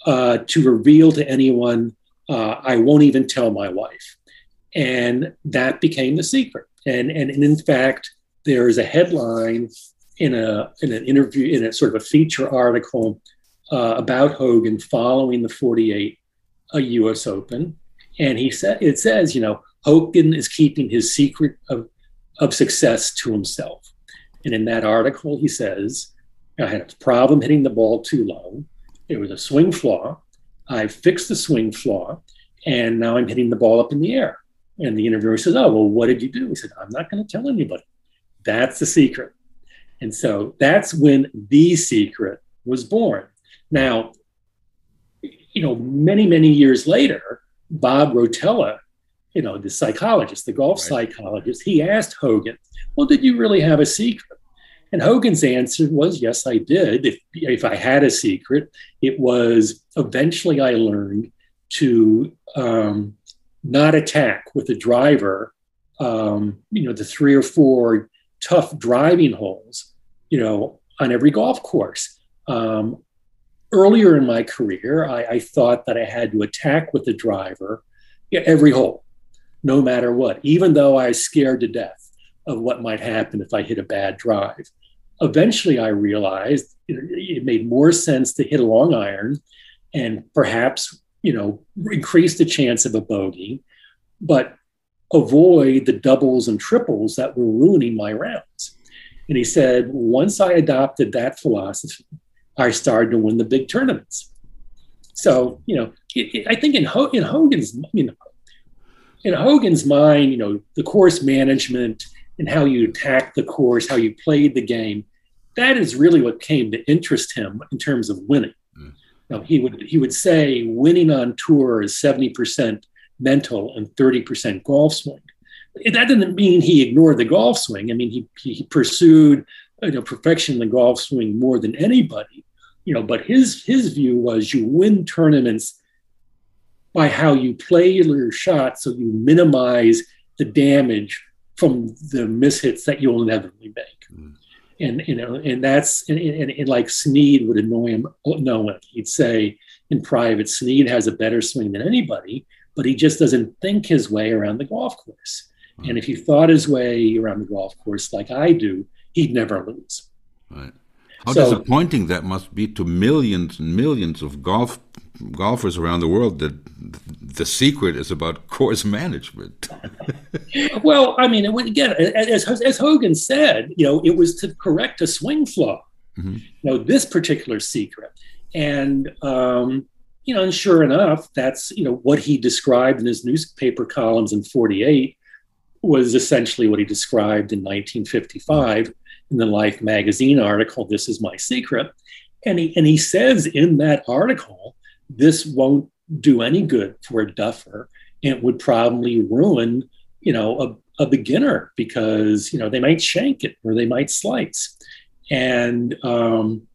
uh, to reveal to anyone. Uh, I won't even tell my wife. And that became the secret. And, and, and in fact, there is a headline in, a, in an interview, in a sort of a feature article uh, about Hogan following the 48 a uh, US Open. And he said, it says, you know, Hogan is keeping his secret of, of success to himself. And in that article, he says, I had a problem hitting the ball too low. It was a swing flaw. I fixed the swing flaw, and now I'm hitting the ball up in the air. And the interviewer says, Oh, well, what did you do? He said, I'm not going to tell anybody. That's the secret. And so that's when the secret was born. Now, you know, many, many years later, Bob Rotella, you know, the psychologist, the golf right. psychologist, he asked Hogan, Well, did you really have a secret? And Hogan's answer was, Yes, I did. If, if I had a secret, it was eventually I learned to um, not attack with the driver, um, you know, the three or four tough driving holes, you know, on every golf course. Um, earlier in my career, I, I, thought that I had to attack with the driver every hole, no matter what, even though I was scared to death of what might happen if I hit a bad drive. Eventually, I realized it, it made more sense to hit a long iron and perhaps you know, increase the chance of a bogey, but avoid the doubles and triples that were ruining my rounds. And he said, once I adopted that philosophy, I started to win the big tournaments. So, you know, it, it, I think in, Ho- in Hogan's, you know, in Hogan's mind, you know, the course management and how you attack the course, how you played the game, that is really what came to interest him in terms of winning mm. know, he would he would say winning on tour is 70% mental and 30% golf swing. That didn't mean he ignored the golf swing. I mean, he, he pursued you know, perfection in the golf swing more than anybody. You know, but his his view was you win tournaments by how you play your shot, so you minimize the damage from the mishits that you'll inevitably make. Mm and you know, and that's and, and, and, like Snead would annoy him. No one. He'd say in private, Snead has a better swing than anybody, but he just doesn't think his way around the golf course. Mm-hmm. And if he thought his way around the golf course like I do, he'd never lose. Right. How so, disappointing that must be to millions and millions of golf golfers around the world that the secret is about course management. well, I mean, again, as, as Hogan said, you know, it was to correct a swing flaw. Mm-hmm. You know, this particular secret, and um, you know, and sure enough, that's you know what he described in his newspaper columns in '48 was essentially what he described in 1955 in the Life magazine article. This is my secret, and he and he says in that article this won't do any good for a duffer. It would probably ruin, you know, a, a beginner because, you know, they might shank it or they might slice. And um,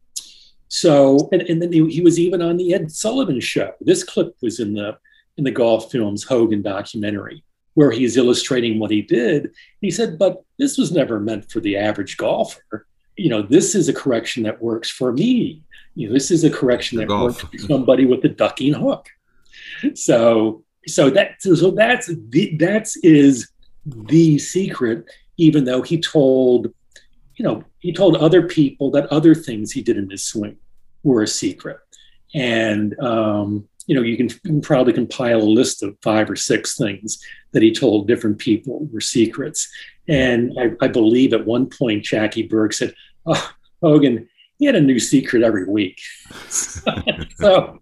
so, and, and then he, he, was even on the Ed Sullivan show. This clip was in the in the golf films Hogan documentary where he's illustrating what he did. He said, but this was never meant for the average golfer. You know, this is a correction that works for me. You know, this is a correction that works for somebody with a ducking hook. So, so that so that's the that's is the secret. Even though he told, you know, he told other people that other things he did in his swing were a secret, and um, you know, you can, you can, probably compile a list of five or six things that he told different people were secrets. And I, I believe at one point Jackie Burke said, "Oh, Hogan, he had a new secret every week. so,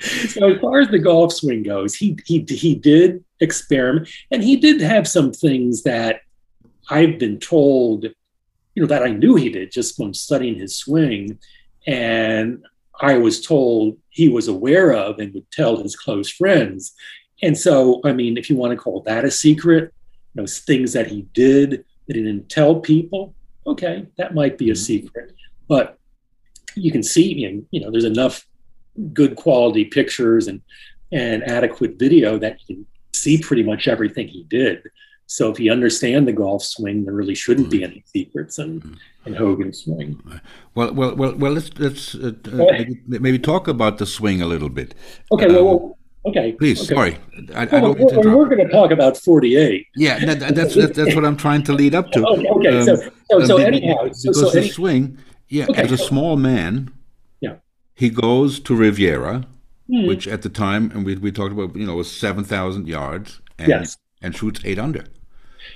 so as far as the golf swing goes, he he he did experiment, and he did have some things that I've been told, you know, that I knew he did just from studying his swing, and I was told he was aware of and would tell his close friends. And so, I mean, if you want to call that a secret, you know, things that he did that he didn't tell people, okay, that might be a mm-hmm. secret. But you can see, you know, there's enough good quality pictures and and adequate video that you can see pretty much everything he did. So if you understand the golf swing, there really shouldn't be mm-hmm. any secrets in, mm-hmm. in Hogan's swing. Well, well, well, well. Let's let's uh, uh, maybe, talk about the swing a little bit. Okay. Well, okay. Please, okay. sorry. I, well, I we're, we're going to talk about forty-eight. Yeah, that, that's, that's that's what I'm trying to lead up to. okay. okay. Um, so so, so anyhow, because so, the swing, yeah, okay. as a small man, yeah, he goes to Riviera, hmm. which at the time, and we we talked about, you know, was seven thousand yards, and yes. and shoots eight under.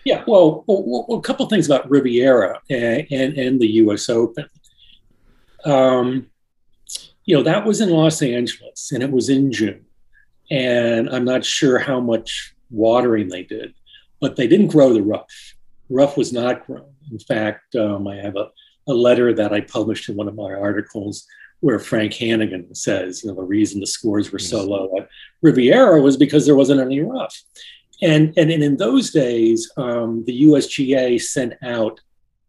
Yeah, well, well, well a couple things about Riviera and, and, and the U.S. Open. Um, you know, that was in Los Angeles and it was in June. And I'm not sure how much watering they did, but they didn't grow the rough. Rough was not grown. In fact, um, I have a, a letter that I published in one of my articles where Frank Hannigan says, you know, the reason the scores were so low at Riviera was because there wasn't any rough. And, and, and in those days, um, the USGA sent out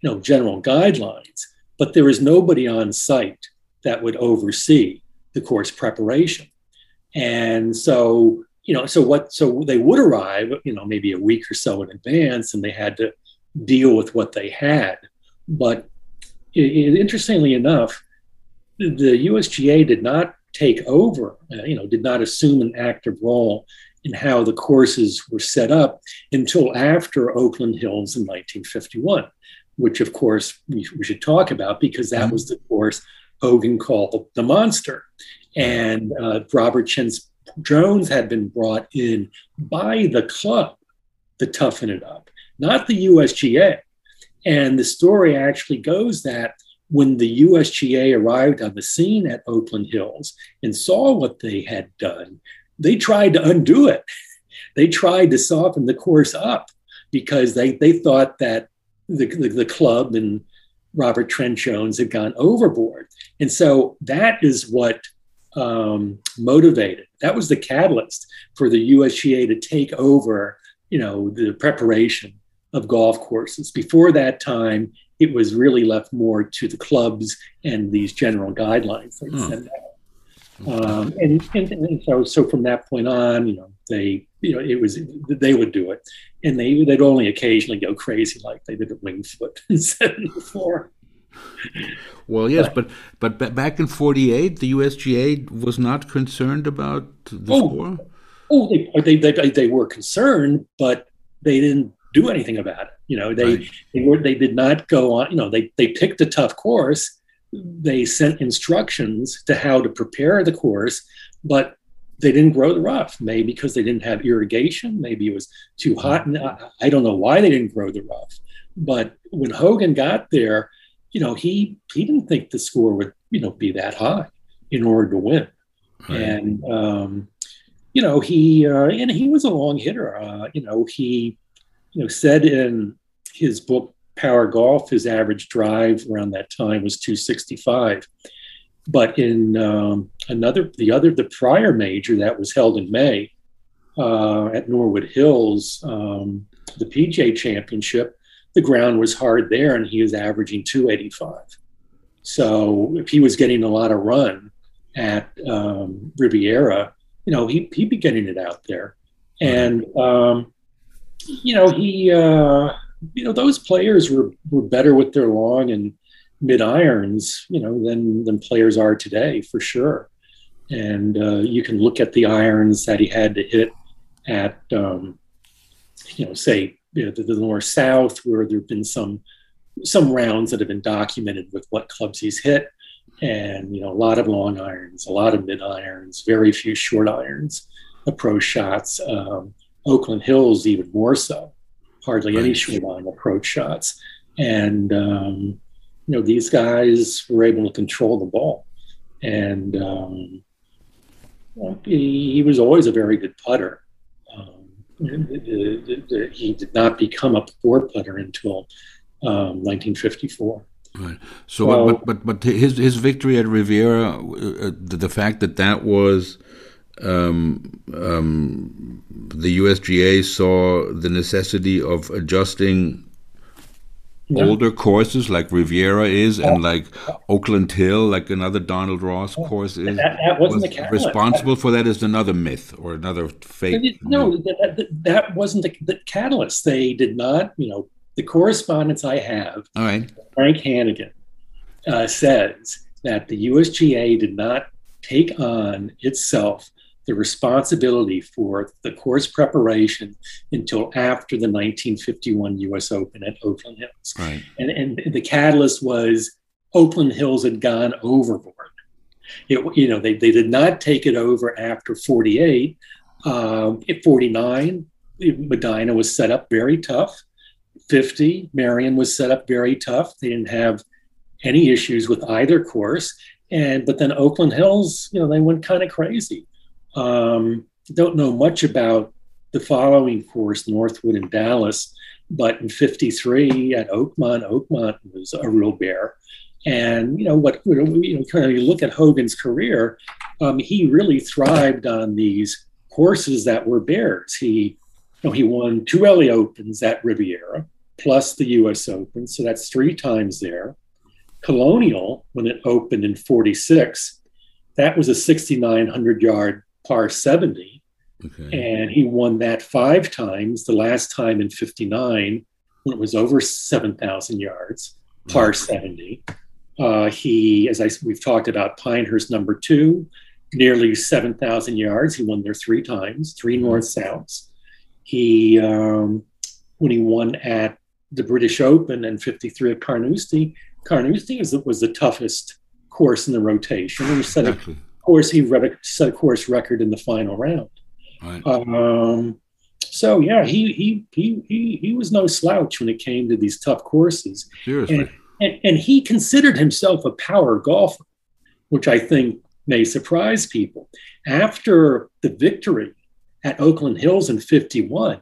you know, general guidelines, but there was nobody on site that would oversee the course preparation. And so, you know, so what, so they would arrive, you know, maybe a week or so in advance and they had to deal with what they had. But it, interestingly enough, the USGA did not take over, uh, you know, did not assume an active role in how the courses were set up until after Oakland Hills in 1951, which of course we, we should talk about because that mm-hmm. was the course Hogan called the monster. And uh, Robert Jones had been brought in by the club to toughen it up, not the USGA. And the story actually goes that when the USGA arrived on the scene at Oakland Hills and saw what they had done, they tried to undo it. They tried to soften the course up because they, they thought that the, the, the club and Robert Trent Jones had gone overboard. And so that is what um, motivated, that was the catalyst for the USGA to take over, you know, the preparation of golf courses. Before that time, it was really left more to the clubs and these general guidelines hmm. out. Um, and, and, and, so, so from that point on, you know, they, you know, it was, they would do it and they, they'd only occasionally go crazy like they did at Winged Foot in 74. Well, yes, but, but, but back in 48, the USGA was not concerned about the oh, score? Oh, they, they, they, they were concerned, but they didn't do anything about it. You know, they, right. they were, they did not go on, you know, they, they picked a tough course they sent instructions to how to prepare the course, but they didn't grow the rough. Maybe because they didn't have irrigation. Maybe it was too hot. And I, I don't know why they didn't grow the rough. But when Hogan got there, you know, he he didn't think the score would you know be that high in order to win. Right. And um, you know, he uh, and he was a long hitter. Uh, you know, he you know said in his book Power Golf, his average drive around that time was 265. But in um, another, the other, the prior major that was held in May uh, at Norwood Hills, um, the PGA Championship, the ground was hard there, and he was averaging 285. So if he was getting a lot of run at um, Riviera, you know, he, he'd be getting it out there. And, um, you know, he, uh, you know, those players were, were better with their long and mid irons, you know, than, than players are today for sure. And uh, you can look at the irons that he had to hit at, um, you know, say you know, the, the north south, where there have been some some rounds that have been documented with what clubs he's hit, and you know, a lot of long irons, a lot of mid irons, very few short irons, approach shots. Um, Oakland Hills even more so hardly any short line approach shots. And, um, you know, these guys were able to control the ball. And um, he, he, was always a very good putter. Um, he did not become a poor putter until 1954. Um, right. So, but, but but his his victory at Riviera, uh, the, the fact that that was um, um, the USGA saw the necessity of adjusting older courses like Riviera is, and like Oakland Hill, like another Donald Ross course is. That, that wasn't was the catalyst. Responsible for that is another myth or another fake. No, that, that, that, wasn't the, the, catalyst. They did not, you know, the correspondence I have, All right. Frank Hannigan, uh, says that the USGA did not take on itself the responsibility for the course preparation until after the 1951 U.S. Open at Oakland Hills. Right. And, and the catalyst was Oakland Hills had gone overboard. It, you know, they, they did not take it over after 48. Um, at 49, Medinah was set up very tough. 50, Merion was set up very tough. They didn't have any issues with either course. And but then Oakland Hills, you know, they went kind of crazy. Um, don't know much about the following course, Northwood and Dallas, but in 53 at Oakmont, Oakmont was a real bear. And, you know, what, you know, kind of you look at Hogan's career, um, he really thrived on these courses that were bears. He, you know, he won two LA Opens at Riviera, plus the US Open. So that's three times there. Colonial, when it opened in 46, that was a 6,900 yard par 70. Okay. And he won that five times, the last time in 59 when it was over 7,000 yards, par 70. Uh, he, as I, we've talked about, Pinehurst number two, nearly 7,000 yards. He won there three times, three mm-hmm. north souths. He, um, when he won at the British Open and 53 at Carnoustie, Carnoustie was, was the toughest course in the rotation. He set exactly. a course, he set a course record in the final round. Right. Um, so yeah, he, he he he he was no slouch when it came to these tough courses. Seriously. And, and, and he considered himself a power golfer, which I think may surprise people. After the victory at Oakland Hills in 51,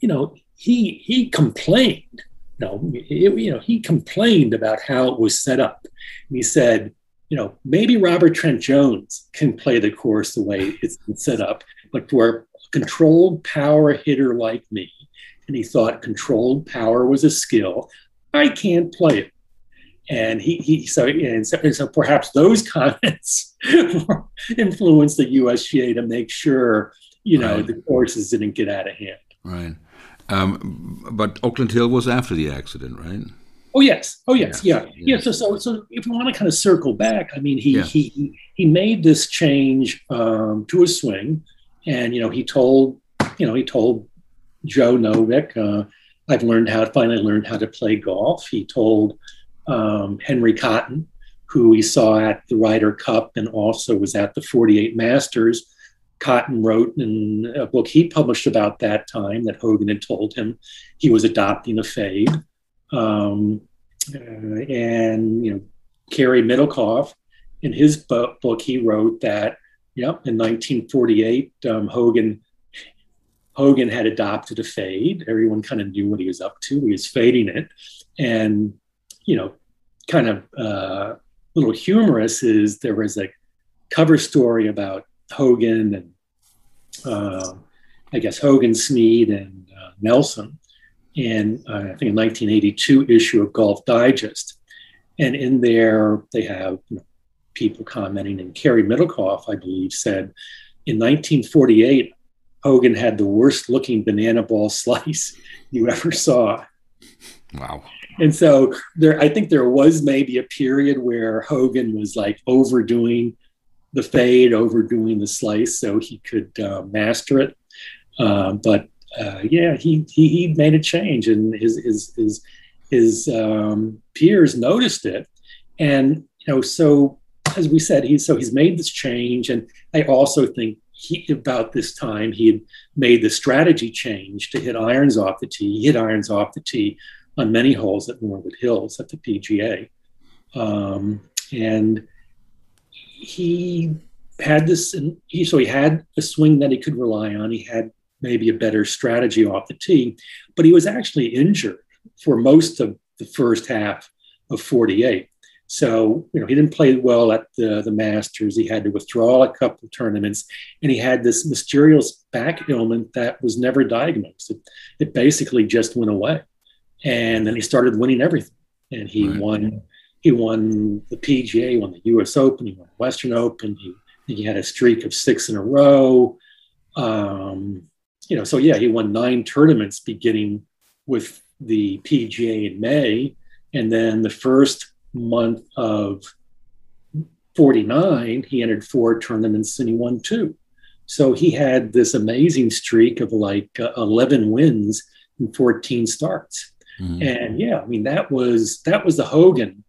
you know, he he complained. You know, it, you know, he complained about how it was set up. And he said, you know, maybe Robert Trent Jones can play the course the way it's been set up, but for a controlled power hitter like me, and he thought controlled power was a skill, I can't play it. And he, he so, and so, and so perhaps those comments influenced the USGA to make sure, you know, right. the courses didn't get out of hand. Right. Um, but Oakland Hill was after the accident, right? Oh yes, oh yes, yeah, yeah. yeah. So, so, so if we want to kind of circle back, I mean, he yeah. he he made this change um, to a swing, and you know, he told you know he told Joe Novak, uh, I've learned how to finally learned how to play golf. He told um, Henry Cotton, who we saw at the Ryder Cup and also was at the 48 Masters. Cotton wrote in a book he published about that time that Hogan had told him he was adopting a fade. Um, uh, and you know, Cary Middlecoff, in his book, book, he wrote that, yep, in 1948, um, Hogan Hogan had adopted a fade. Everyone kind of knew what he was up to. He was fading it, and you know, kind of uh, little humorous is there was a cover story about Hogan and uh, I guess Hogan, Snead, and uh, Nelson, in, uh, I think, a 1982 issue of Golf Digest. And in there, they have you know, people commenting, and Cary Middlecoff, I believe, said in 1948, Hogan had the worst looking banana ball slice you ever saw. Wow. And so there, I think there was maybe a period where Hogan was like overdoing the fade, overdoing the slice, so he could uh, master it. Uh, but uh, yeah, he, he he made a change, and his his his his um, peers noticed it, and you know, so as we said, he so he's made this change, and I also think he about this time he had made the strategy change to hit irons off the tee. He hit irons off the tee on many holes at Norwood Hills at the PGA, um, and he had this and he so he had a swing that he could rely on. He had maybe a better strategy off the tee. But he was actually injured for most of the first half of 48. So, you know, he didn't play well at the, the Masters. He had to withdraw a couple of tournaments, and he had this mysterious back ailment that was never diagnosed. It, it basically just went away. and then he started winning everything. And he right. won. He won the PGA, won the U.S. Open, he won the Western Open. He he had a streak of six in a row. Um, you know, so yeah, he won nine tournaments beginning with the PGA in May, and then the first month of 49, he entered four tournaments and he won two. So he had this amazing streak of like uh, 11 wins in 14 starts. Mm-hmm. And yeah, I mean that was that was the Hogan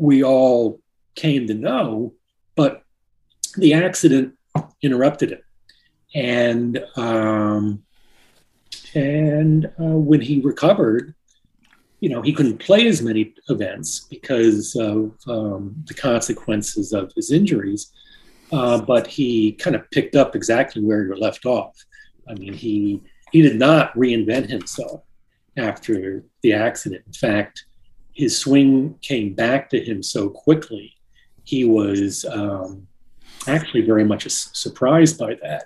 we all came to know, but the accident interrupted it. And um, and uh, when he recovered, you know, he couldn't play as many events because of um, the consequences of his injuries. Uh, but he kind of picked up exactly where he left off. I mean, he he did not reinvent himself after the accident. In fact, his swing came back to him so quickly. He was um, actually very much surprised by that,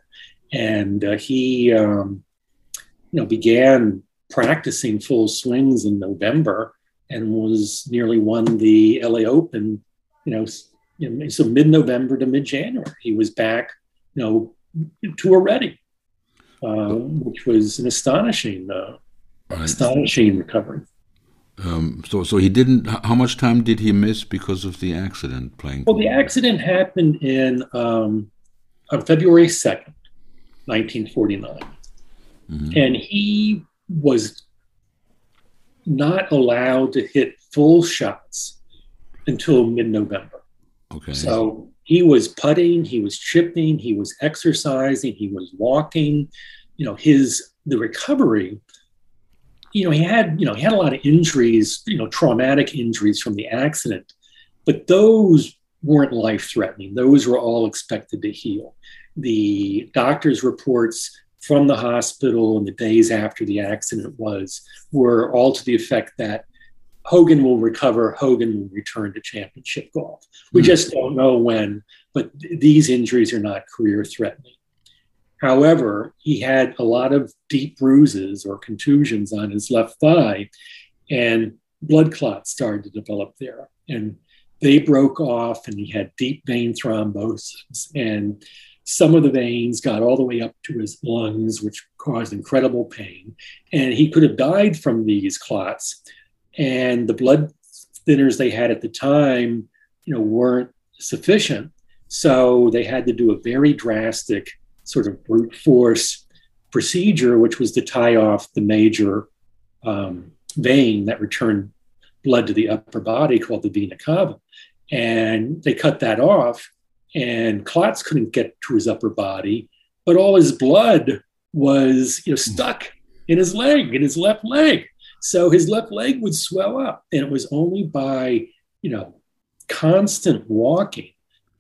and uh, he um, you know began practicing full swings in November and was nearly won the LA Open. You know, so mid-November to mid-January, he was back. You know, tour ready, uh, which was an astonishing, uh, astonishing recovery. Um, so, so he didn't. How much time did he miss because of the accident playing? Well, the accident happened in um, on February second, nineteen forty nine, mm-hmm. and he was not allowed to hit full shots until mid-November. Okay. So he was putting, he was chipping, he was exercising, he was walking. You know, his the recovery. You know, he had you know he had a lot of injuries, you know, traumatic injuries from the accident, but those weren't life threatening. Those were all expected to heal. The doctor's reports from the hospital and the days after the accident was were all to the effect that Hogan will recover, Hogan will return to championship golf. We mm just don't know when, but th- these injuries are not career threatening. However, he had a lot of deep bruises or contusions on his left thigh, and blood clots started to develop there. And they broke off, and he had deep vein thrombosis. And some of the veins got all the way up to his lungs, which caused incredible pain. And he could have died from these clots. And the blood thinners they had at the time, you know, weren't sufficient. So they had to do a very drastic sort of brute force procedure, which was to tie off the major um, vein that returned blood to the upper body called the vena cava. And they cut that off and clots couldn't get to his upper body, but all his blood was you know stuck in his leg, in his left leg. So his left leg would swell up, and it was only by you know constant walking,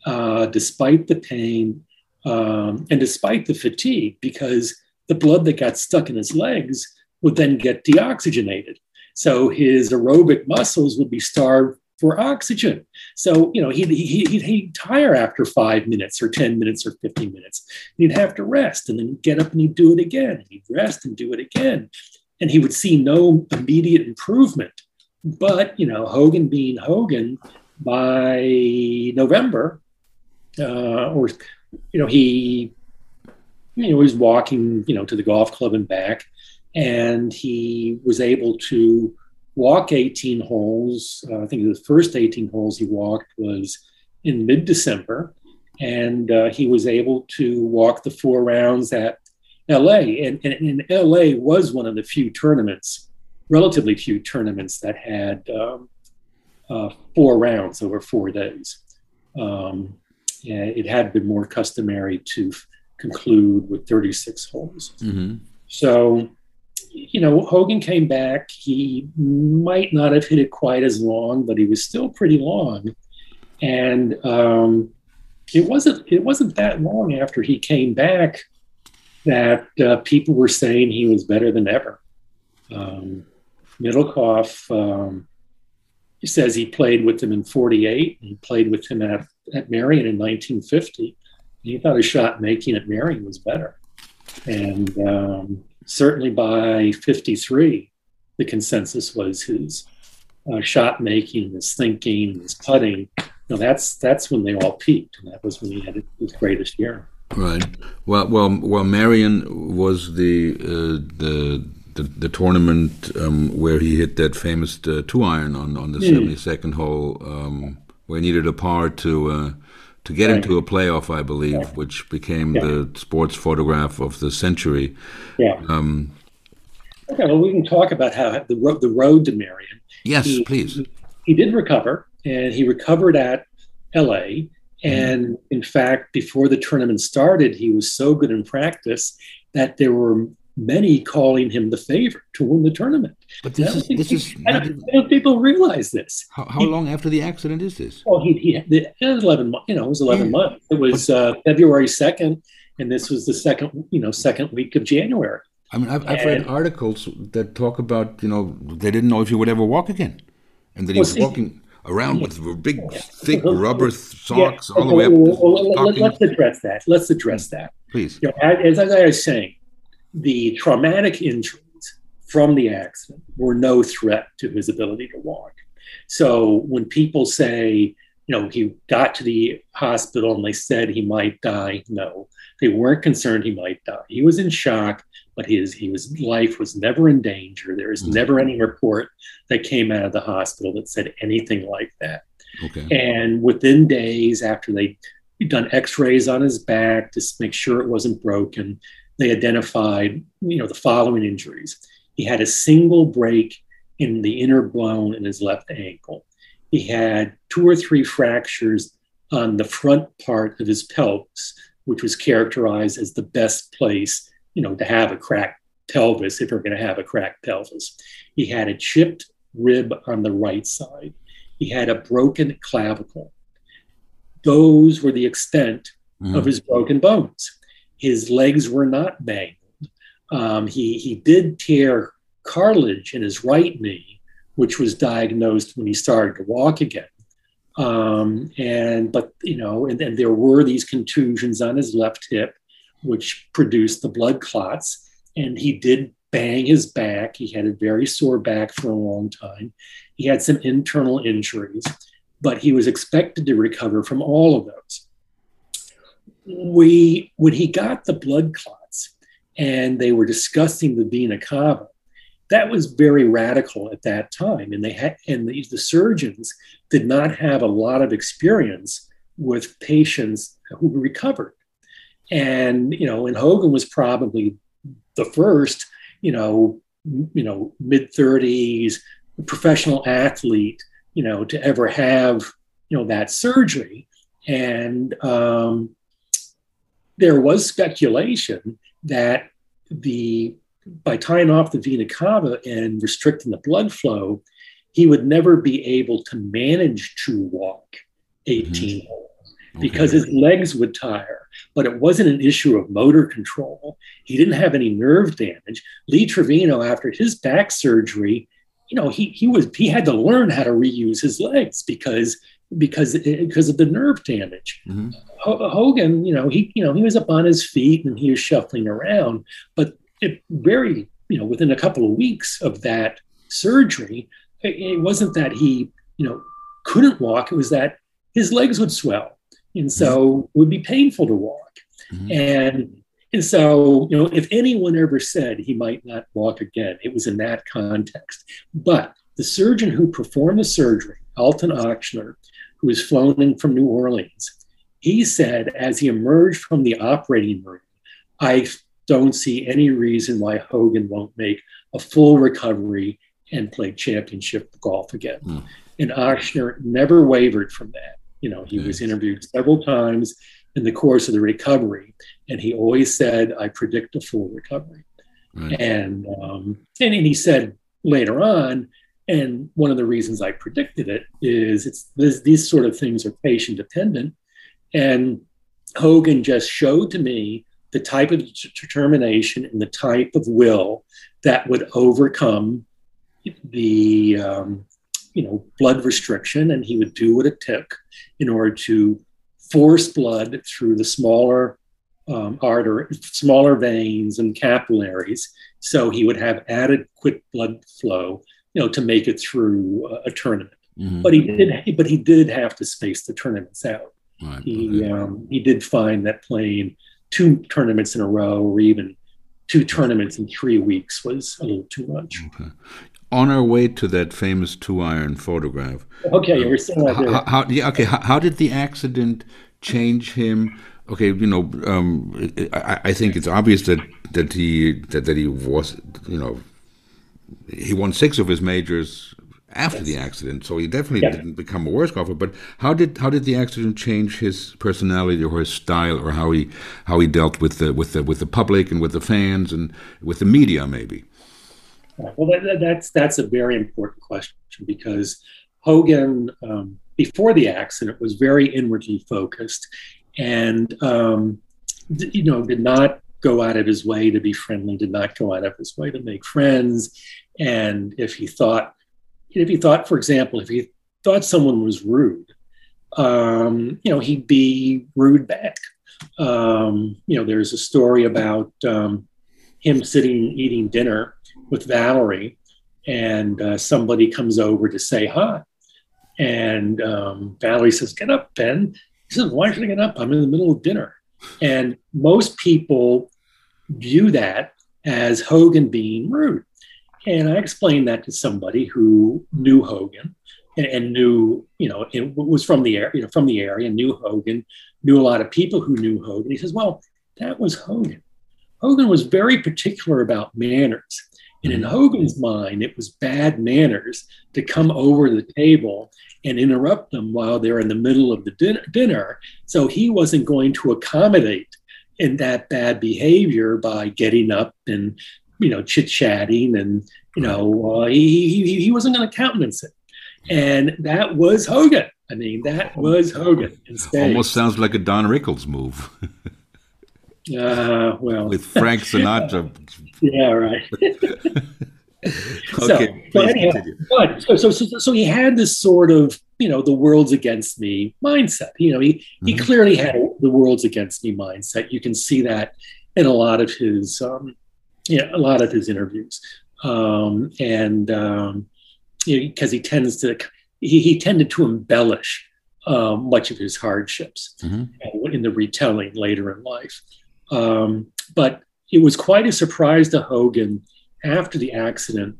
uh, despite the pain um, and despite the fatigue, because the blood that got stuck in his legs would then get deoxygenated. So his aerobic muscles would be starved for oxygen. So, you know, he'd, he'd, he'd, tire after five minutes or 10 minutes or 15 minutes. And He'd have to rest and then get up and he'd do it again. He'd rest and do it again. And he would see no immediate improvement. But, you know, Hogan being Hogan, by November, uh, or, you know, he, you know, was walking, you know, to the golf club and back. And he was able to walk 18 holes. Uh, I think the first 18 holes he walked was in mid December, and uh, he was able to walk the four rounds at LA. And, and, and, LA was one of the few tournaments, relatively few tournaments, that had um, uh, four rounds over four days. Um, it had been more customary to conclude with 36 holes. Mm-hmm. So you know, Hogan came back. He might not have hit it quite as long, but he was still pretty long. And um, it wasn't it wasn't that long after he came back that uh, people were saying he was better than ever. Um, Middlecoff um, he says he played with him in 48. He played with him at, at Merion in 1950. He thought his shot making at Merion was better. And um, certainly by 53, the consensus was his uh, shot making, his thinking, his putting. You know, that's that's when they all peaked, and that was when he had his greatest year. Right. Well, well, well. Merion was the uh, the, the, the tournament um, where he hit that famous uh, two iron on on the seventy mm. second hole, um, where he needed a par to uh, to get right. into a playoff, I believe, yeah. which became yeah. the sports photograph of the century. Yeah. Um, okay. Well, we can talk about how the road the road to Merion. Yes, he, please. He, he did recover, and he recovered at L.A Mm-hmm. And in fact, before the tournament started, he was so good in practice that there were many calling him the favorite to win the tournament. But this is this is I don't, I don't people realize this. How, how he, long after the accident is this? Well, he, he the, it was eleven. You know, it was eleven yeah. months. It was uh, February second, and this was the second you know second week of January. I mean, I've, I've read articles that talk about you know they didn't know if he would ever walk again, and that he well, was walking around with big, thick rubber socks yeah. all the way up. Well, let, us address that. Let's address that. Please. You know, as, as I was saying, the traumatic injuries from the accident were no threat to his ability to walk. So when people say, you know, he got to the hospital and they said he might die, no, they weren't concerned he might die. He was in shock but his he was life was never in danger. There was mm-hmm. never any report that came out of the hospital that said anything like that. Okay. And within days after they done X-rays on his back to make sure it wasn't broken, they identified you know the following injuries. He had a single break in the inner bone in his left ankle. He had two or three fractures on the front part of his pelvis, which was characterized as the best place you know, to have a cracked pelvis if you're going to have a cracked pelvis. He had a chipped rib on the right side. He had a broken clavicle. Those were the extent mm-hmm. of his broken bones. His legs were not mangled. Um, he, he did tear cartilage in his right knee, which was diagnosed when he started to walk again. Um, and but you know, and, and there were these contusions on his left hip which produced the blood clots. And he did bang his back. He had a very sore back for a long time. He had some internal injuries, but he was expected to recover from all of those. We, when he got the blood clots and they were discussing the vena cava, that was very radical at that time. And they had, and the, the surgeons did not have a lot of experience with patients who recovered. And, you know, and Hogan was probably the first, you know, you know, mid 30s professional athlete, you know, to ever have, you know, that surgery. And um, there was speculation that the by tying off the vena cava and restricting the blood flow, he would never be able to manage to walk 18 mm-hmm. holes because his legs would tire. But it wasn't an issue of motor control. He didn't have any nerve damage. Lee Trevino, after his back surgery, you know, he he was he had to learn how to reuse his legs because because because of the nerve damage. Mm-hmm. Hogan, you know, he you know he was up on his feet and he was shuffling around, but it very you know within a couple of weeks of that surgery, it, it wasn't that he you know couldn't walk; it was that his legs would swell and so it would be painful to walk. Mm-hmm. And and so, you know, if anyone ever said he might not walk again, it was in that context. But the surgeon who performed the surgery, Alton Ochsner, who was flown in from New Orleans, he said as he emerged from the operating room, I don't see any reason why Hogan won't make a full recovery and play championship golf again. Mm. And Ochsner never wavered from that. You know, he was interviewed several times in the course of the recovery, and he always said, "I predict a full recovery." Right. And um, and and he said later on, and one of the reasons I predicted it is it's this, these sort of things are patient dependent, and Hogan just showed to me the type of determination and the type of will that would overcome the um, you know, blood restriction, and he would do what it took in order to force blood through the smaller um, artery, smaller veins and capillaries. So he would have adequate blood flow, you know, to make it through a, a tournament. Mm-hmm. But he did, but he did have to space the tournaments out. Right. He um, he did find that playing two tournaments in a row, or even two tournaments in three weeks, was a little too much. Okay. On our way to that famous two iron photograph. Okay, we're still out there. How, how, yeah, okay. How, how did the accident change him? okay, you know, um, I, I, think it's obvious that that he that, that he was, you know, he won six of his majors after yes. the accident, so he definitely yeah. didn't become a worse golfer. But how did how did the accident change his personality or his style, or how he how he dealt with the with the with the public and with the fans and with the media, maybe? Well, that, that's that's a very important question because Hogan, um, before the accident, was very inwardly focused and um, you know did not go out of his way to be friendly, did not go out of his way to make friends, and if he thought, if he thought, for example, if he thought someone was rude, um, you know, he'd be rude back. Um, you know, there's a story about um, him sitting eating dinner with Valerie, and uh, somebody comes over to say hi. And um, Valerie says, Get up, Ben. He says, Why should I get up? I'm in the middle of dinner. And most people view that as Hogan being rude. And I explained that to somebody who knew Hogan and, and knew, you know, it was from the area, you know, from the area, knew Hogan, knew a lot of people who knew Hogan. He says, Well, that was Hogan. Hogan was very particular about manners. And in Hogan's mind, it was bad manners to come over the table and interrupt them while they're in the middle of the din- dinner. So he wasn't going to accommodate in that bad behavior by getting up and, you know, chit chatting and, you know, uh, he, he, he wasn't going to countenance it. And that was Hogan. I mean, that was Hogan. Instead. Almost sounds like a Don Rickles move. uh, well, with Frank Sinatra. yeah, right. okay, so, anyhow, but so, so, so, so he had this sort of, you know, the world's against me mindset. You know, he, mm-hmm. he clearly had the world's against me mindset. You can see that in a lot of his, um, yeah, a lot of his interviews. Um, and, um, you know, because he tends to, he, he tended to embellish um, much of his hardships mm-hmm. in the retelling later in life. Um, but it was quite a surprise to Hogan after the accident,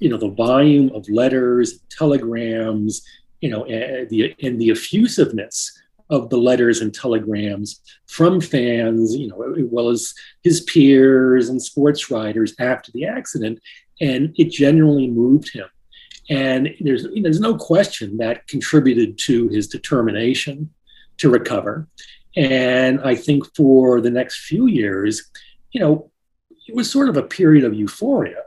you know, the volume of letters, telegrams, you know, and the, and the effusiveness of the letters and telegrams from fans, you know, as well as his peers and sports writers after the accident. And it genuinely moved him. And there's, you know, there's no question that contributed to his determination to recover. And I think for the next few years, you know, it was sort of a period of euphoria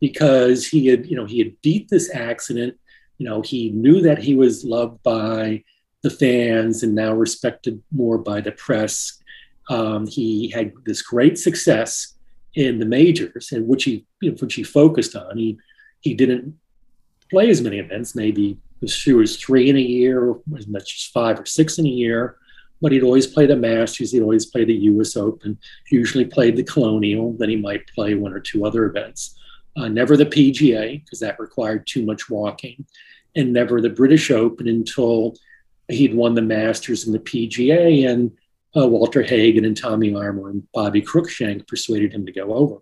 because he had, you know, he had beat this accident. You know, he knew that he was loved by the fans and now respected more by the press. Um, he had this great success in the majors, and which he, you know, which he focused on. He he didn't play as many events, maybe as few as three in a year, or as much as five or six in a year but he'd always play the Masters. He'd always play the U.S. Open. Usually played the Colonial. Then he might play one or two other events. Uh, never the PGA because that required too much walking, and never the British Open until he'd won the Masters and the PGA, and uh, Walter Hagen and Tommy Armour and Bobby Cruikshank persuaded him to go over.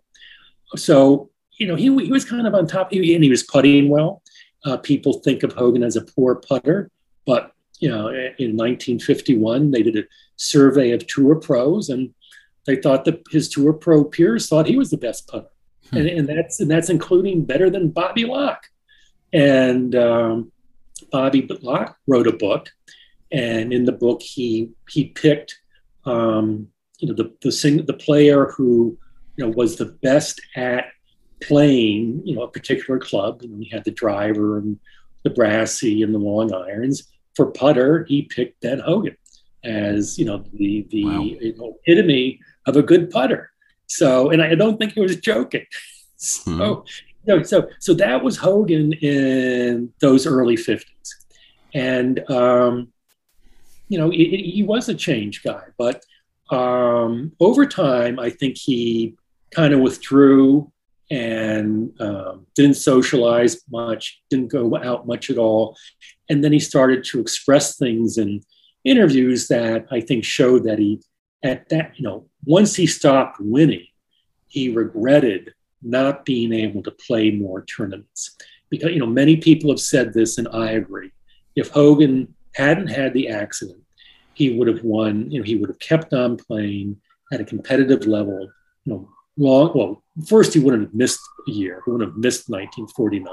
So you know he, he was kind of on top, and he was putting well. Uh, people think of Hogan as a poor putter, but you know, in 1951, they did a survey of tour pros, and they thought that his tour pro peers thought he was the best putter, hmm. and, and, that's and that's including better than Bobby Locke. And um, Bobby Locke wrote a book, and in the book he he picked, um, you know, the the sing, the player who you know was the best at playing, you know, a particular club. And he had the driver and the brassy and the long irons for putter, he picked Ben Hogan as you know the the wow. you know, epitome of a good putter. So, and I don't think he was joking. So, mm-hmm. know, so so that was Hogan in those early fifties, and um, you know, he was a change guy. But um, over time, I think he kind of withdrew and um, didn't socialize much, didn't go out much at all. And then he started to express things in interviews that I think showed that he, at that, you know, once he stopped winning, he regretted not being able to play more tournaments. Because, you know, many people have said this, and I agree. If Hogan hadn't had the accident, he would have won, you know, he would have kept on playing at a competitive level, you know, long, well, first he wouldn't have missed a year. He wouldn't have missed 1949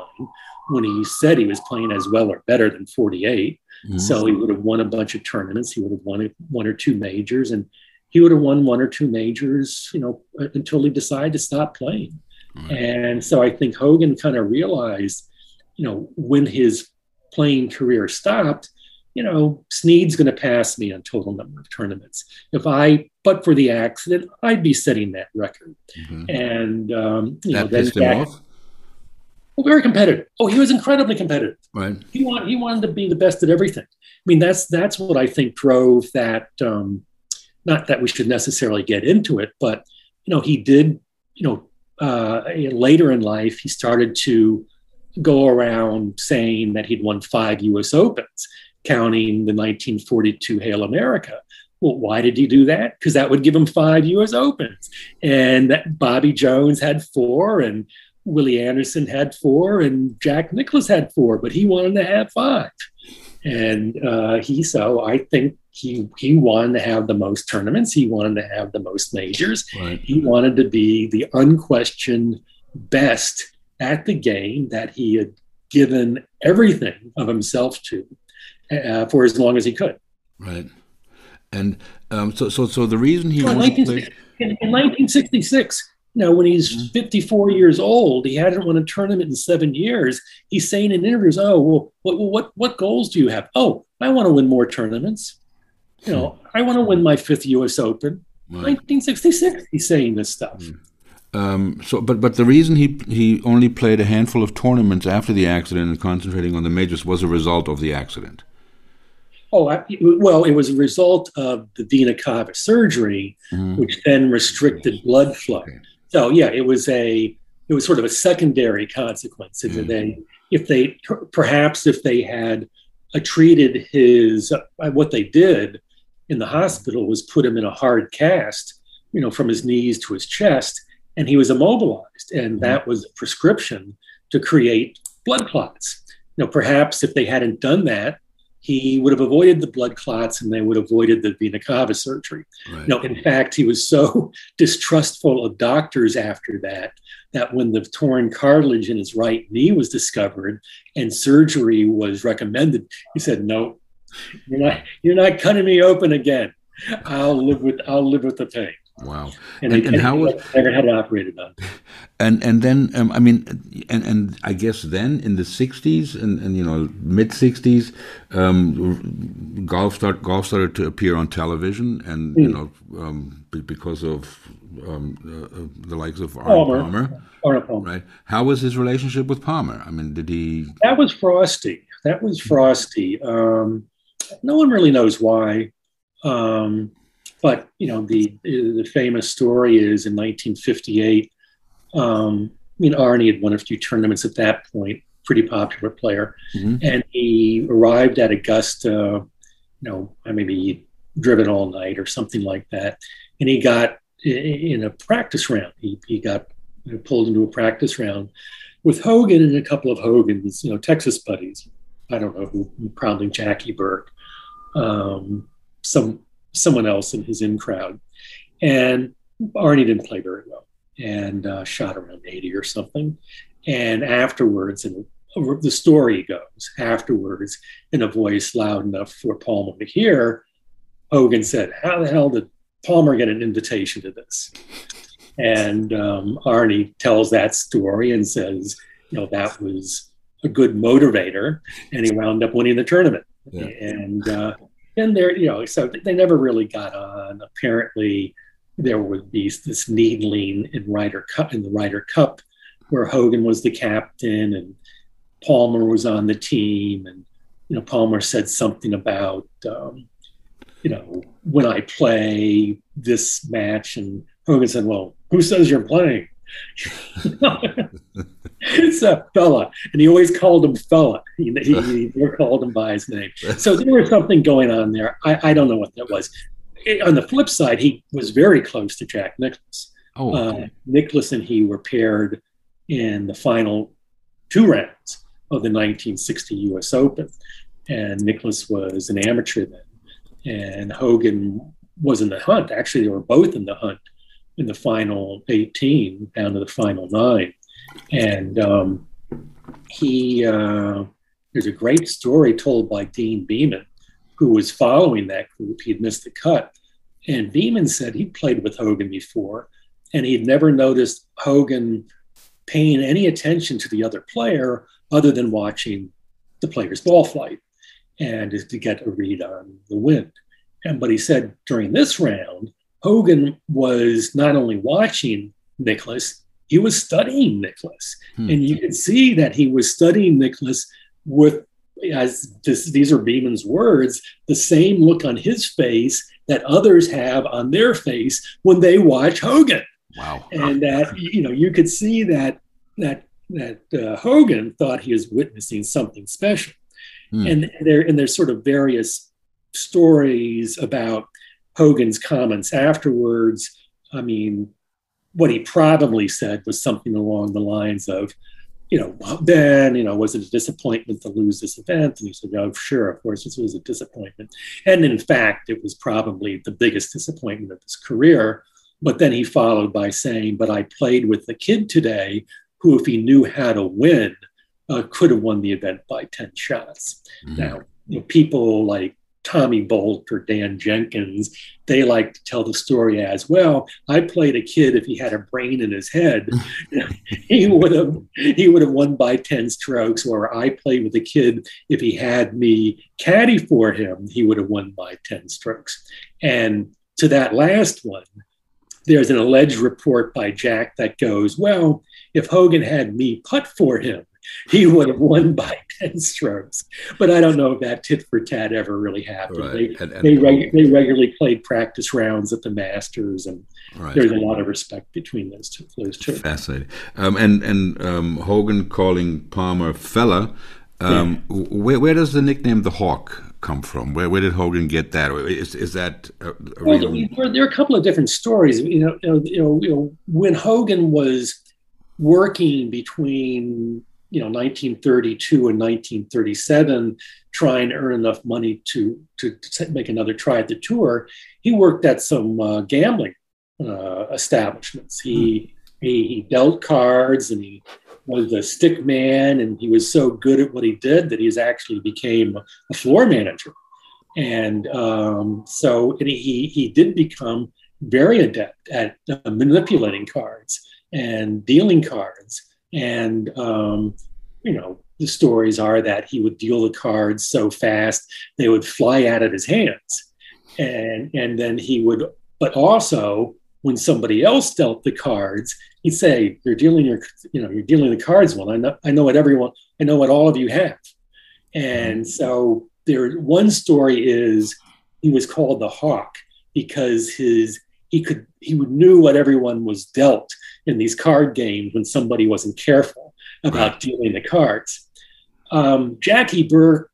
when he said he was playing as well or better than 48. Mm-hmm. So he would have won a bunch of tournaments. He would have won one or two majors, and he would have won one or two majors, you know, until he decided to stop playing. Mm-hmm. And so I think Hogan kind of realized, you know, when his playing career stopped, you know, Snead's going to pass me on total number of tournaments. If I, but for the accident, I'd be setting that record. Mm-hmm. And um, you that know, then pissed him off. Well, very competitive. Oh, he was incredibly competitive. Right. He wanted he wanted to be the best at everything. I mean, that's that's what I think drove that. Um, not that we should necessarily get into it, but you know, he did. You know, uh, later in life, he started to go around saying that he'd won five U.S. Opens counting the 1942 Hale America. Well, why did he do that? Because that would give him five U.S. Opens, and Bobby Jones had four, and Willie Anderson had four, and Jack Nicklaus had four, but he wanted to have five, and uh, he so I think he he wanted to have the most tournaments, he wanted to have the most majors, right. he wanted to be the unquestioned best at the game that he had given everything of himself to uh, for as long as he could. Right. And um, so, so, so the reason he well, wanted to play... in, in 1966, you know, when he's mm-hmm. 54 years old, he hadn't won a tournament in seven years. He's saying in interviews, "Oh, well, what, what, what goals do you have? Oh, I want to win more tournaments. You know, I want to win my fifth U.S. Open." Right. 1966, he's saying this stuff. Mm. Um, so, but but the reason he he only played a handful of tournaments after the accident and concentrating on the majors was a result of the accident. Oh, well, it was a result of the vena cava surgery, mm-hmm. which then restricted blood flow. Okay. So, yeah, it was a it was sort of a secondary consequence. Mm-hmm. They, if they perhaps if they had treated his uh, what they did in the hospital was put him in a hard cast, you know, from his knees to his chest, and he was immobilized, and mm-hmm. that was a prescription to create blood clots. You know, perhaps if they hadn't done that, he would have avoided the blood clots and they would have avoided the vena cava surgery. Right. No, in fact, he was so distrustful of doctors after that that when the torn cartilage in his right knee was discovered and surgery was recommended, he said, "No, you're not. You're not cutting me open again. I'll live with. I'll live with the pain." Wow. And, and, and, and how was never had operated on. And and then um, I mean and and I guess then in the '60s and, and you know mid '60s, um, golf start golf started to appear on television and mm. you know um, because of um, uh, the likes of Arnold Palmer. Palmer. Palmer. Right. How was his relationship with Palmer? I mean, did he? That was frosty. That was frosty. Um, no one really knows why. Um, but you know, the the famous story is in 1958. Um, I mean, Arnie had won a few tournaments at that point, pretty popular player, mm-hmm. and he arrived at Augusta. You know, maybe he'd driven all night or something like that, and he got in a practice round. He he got pulled into a practice round with Hogan and a couple of Hogan's, you know, Texas buddies. I don't know who, probably Jackie Burke, um, some someone else in his in crowd. And Arnie didn't play very well and uh, shot around 80 or something. And afterwards, and the story goes, afterwards, in a voice loud enough for Palmer to hear, Hogan said, How the hell did Palmer get an invitation to this? And um, Arnie tells that story and says, You know, that was a good motivator. And he wound up winning the tournament. Yeah. And uh, and there, you know, so they never really got on. Apparently, there would be this needling in Ryder Cup in the Ryder Cup, where Hogan was the captain and Palmer was on the team, and you know, Palmer said something about um, you know, when I play this match, and Hogan said, "Well, who says you're playing?" It's a fella, and he always called him fella. He, he, he never called him by his name. So there was something going on there. I, I don't know what that was. On the flip side, he was very close to Jack Nicklaus. Oh, okay. uh, Nicklaus and he were paired in the final two rounds of the 1960 U.S. Open, and Nicklaus was an amateur then, and Hogan was in the hunt. Actually, they were both in the hunt in the final 18 down to the final nine. And um, he, uh, there's a great story told by Deane Beman, who was following that group. He'd missed the cut. And Beman said he'd played with Hogan before, and he'd never noticed Hogan paying any attention to the other player other than watching the player's ball flight and to get a read on the wind. And but he said during this round, Hogan was not only watching Nicklaus, he was studying Nicklaus. Hmm. And you could see that he was studying Nicklaus with, as this, these are Beman's words, the same look on his face that others have on their face when they watch Hogan. Wow. And that, you know, you could see that, that, that uh, Hogan thought he was witnessing something special. Hmm. And there, and there's sort of various stories about Hogan's comments afterwards. I mean, what he probably said was something along the lines of, you know, then you know, was it a disappointment to lose this event? And he said, oh, sure, of course, this was a disappointment. And in fact, it was probably the biggest disappointment of his career. But then he followed by saying, but I played with the kid today who, if he knew how to win, uh, could have won the event by 10 shots. Mm-hmm. Now, you know, people like Tommy Bolt or Dan Jenkins, they like to tell the story as well. I played a kid if he had a brain in his head, he would have he would have won by 10 strokes, or I played with a kid if he had me caddy for him, he would have won by 10 strokes. And to that last one, there's an alleged report by Jack that goes, Well, if Hogan had me putt for him, he would have won by 10 strokes. But I don't know if that tit for tat ever really happened. Right. They, and, and, they, reg- they, regularly played practice rounds at the Masters, and right. there's a lot of respect between those two. Those two. Fascinating. Um, and and um, Hogan calling Palmer fella. Um, yeah. where, where does the nickname the Hawk come from? Where, where did Hogan get that? Is, is that a, a well, there, there, are a couple of different stories. You know, you know, you know, you know when Hogan was working between you know 1932 and 1937 trying to earn enough money to to, to make another try at the tour he worked at some uh, gambling uh, establishments. He, he he dealt cards and he was a stick man and he was so good at what he did that he actually became a floor manager. And um, so and he he did become very adept at uh, manipulating cards and dealing cards and, um, you know, the stories are that he would deal the cards so fast they would fly out of his hands. And, and then he would, but also when somebody else dealt the cards, he'd say, "You're dealing your, you know, you're dealing the cards well. I know, I know what everyone, I know what all of you have." And so there, one story is he was called the Hawk because his he could he knew what everyone was dealt in these card games when somebody wasn't careful about right. dealing the cards. Um, Jackie Burke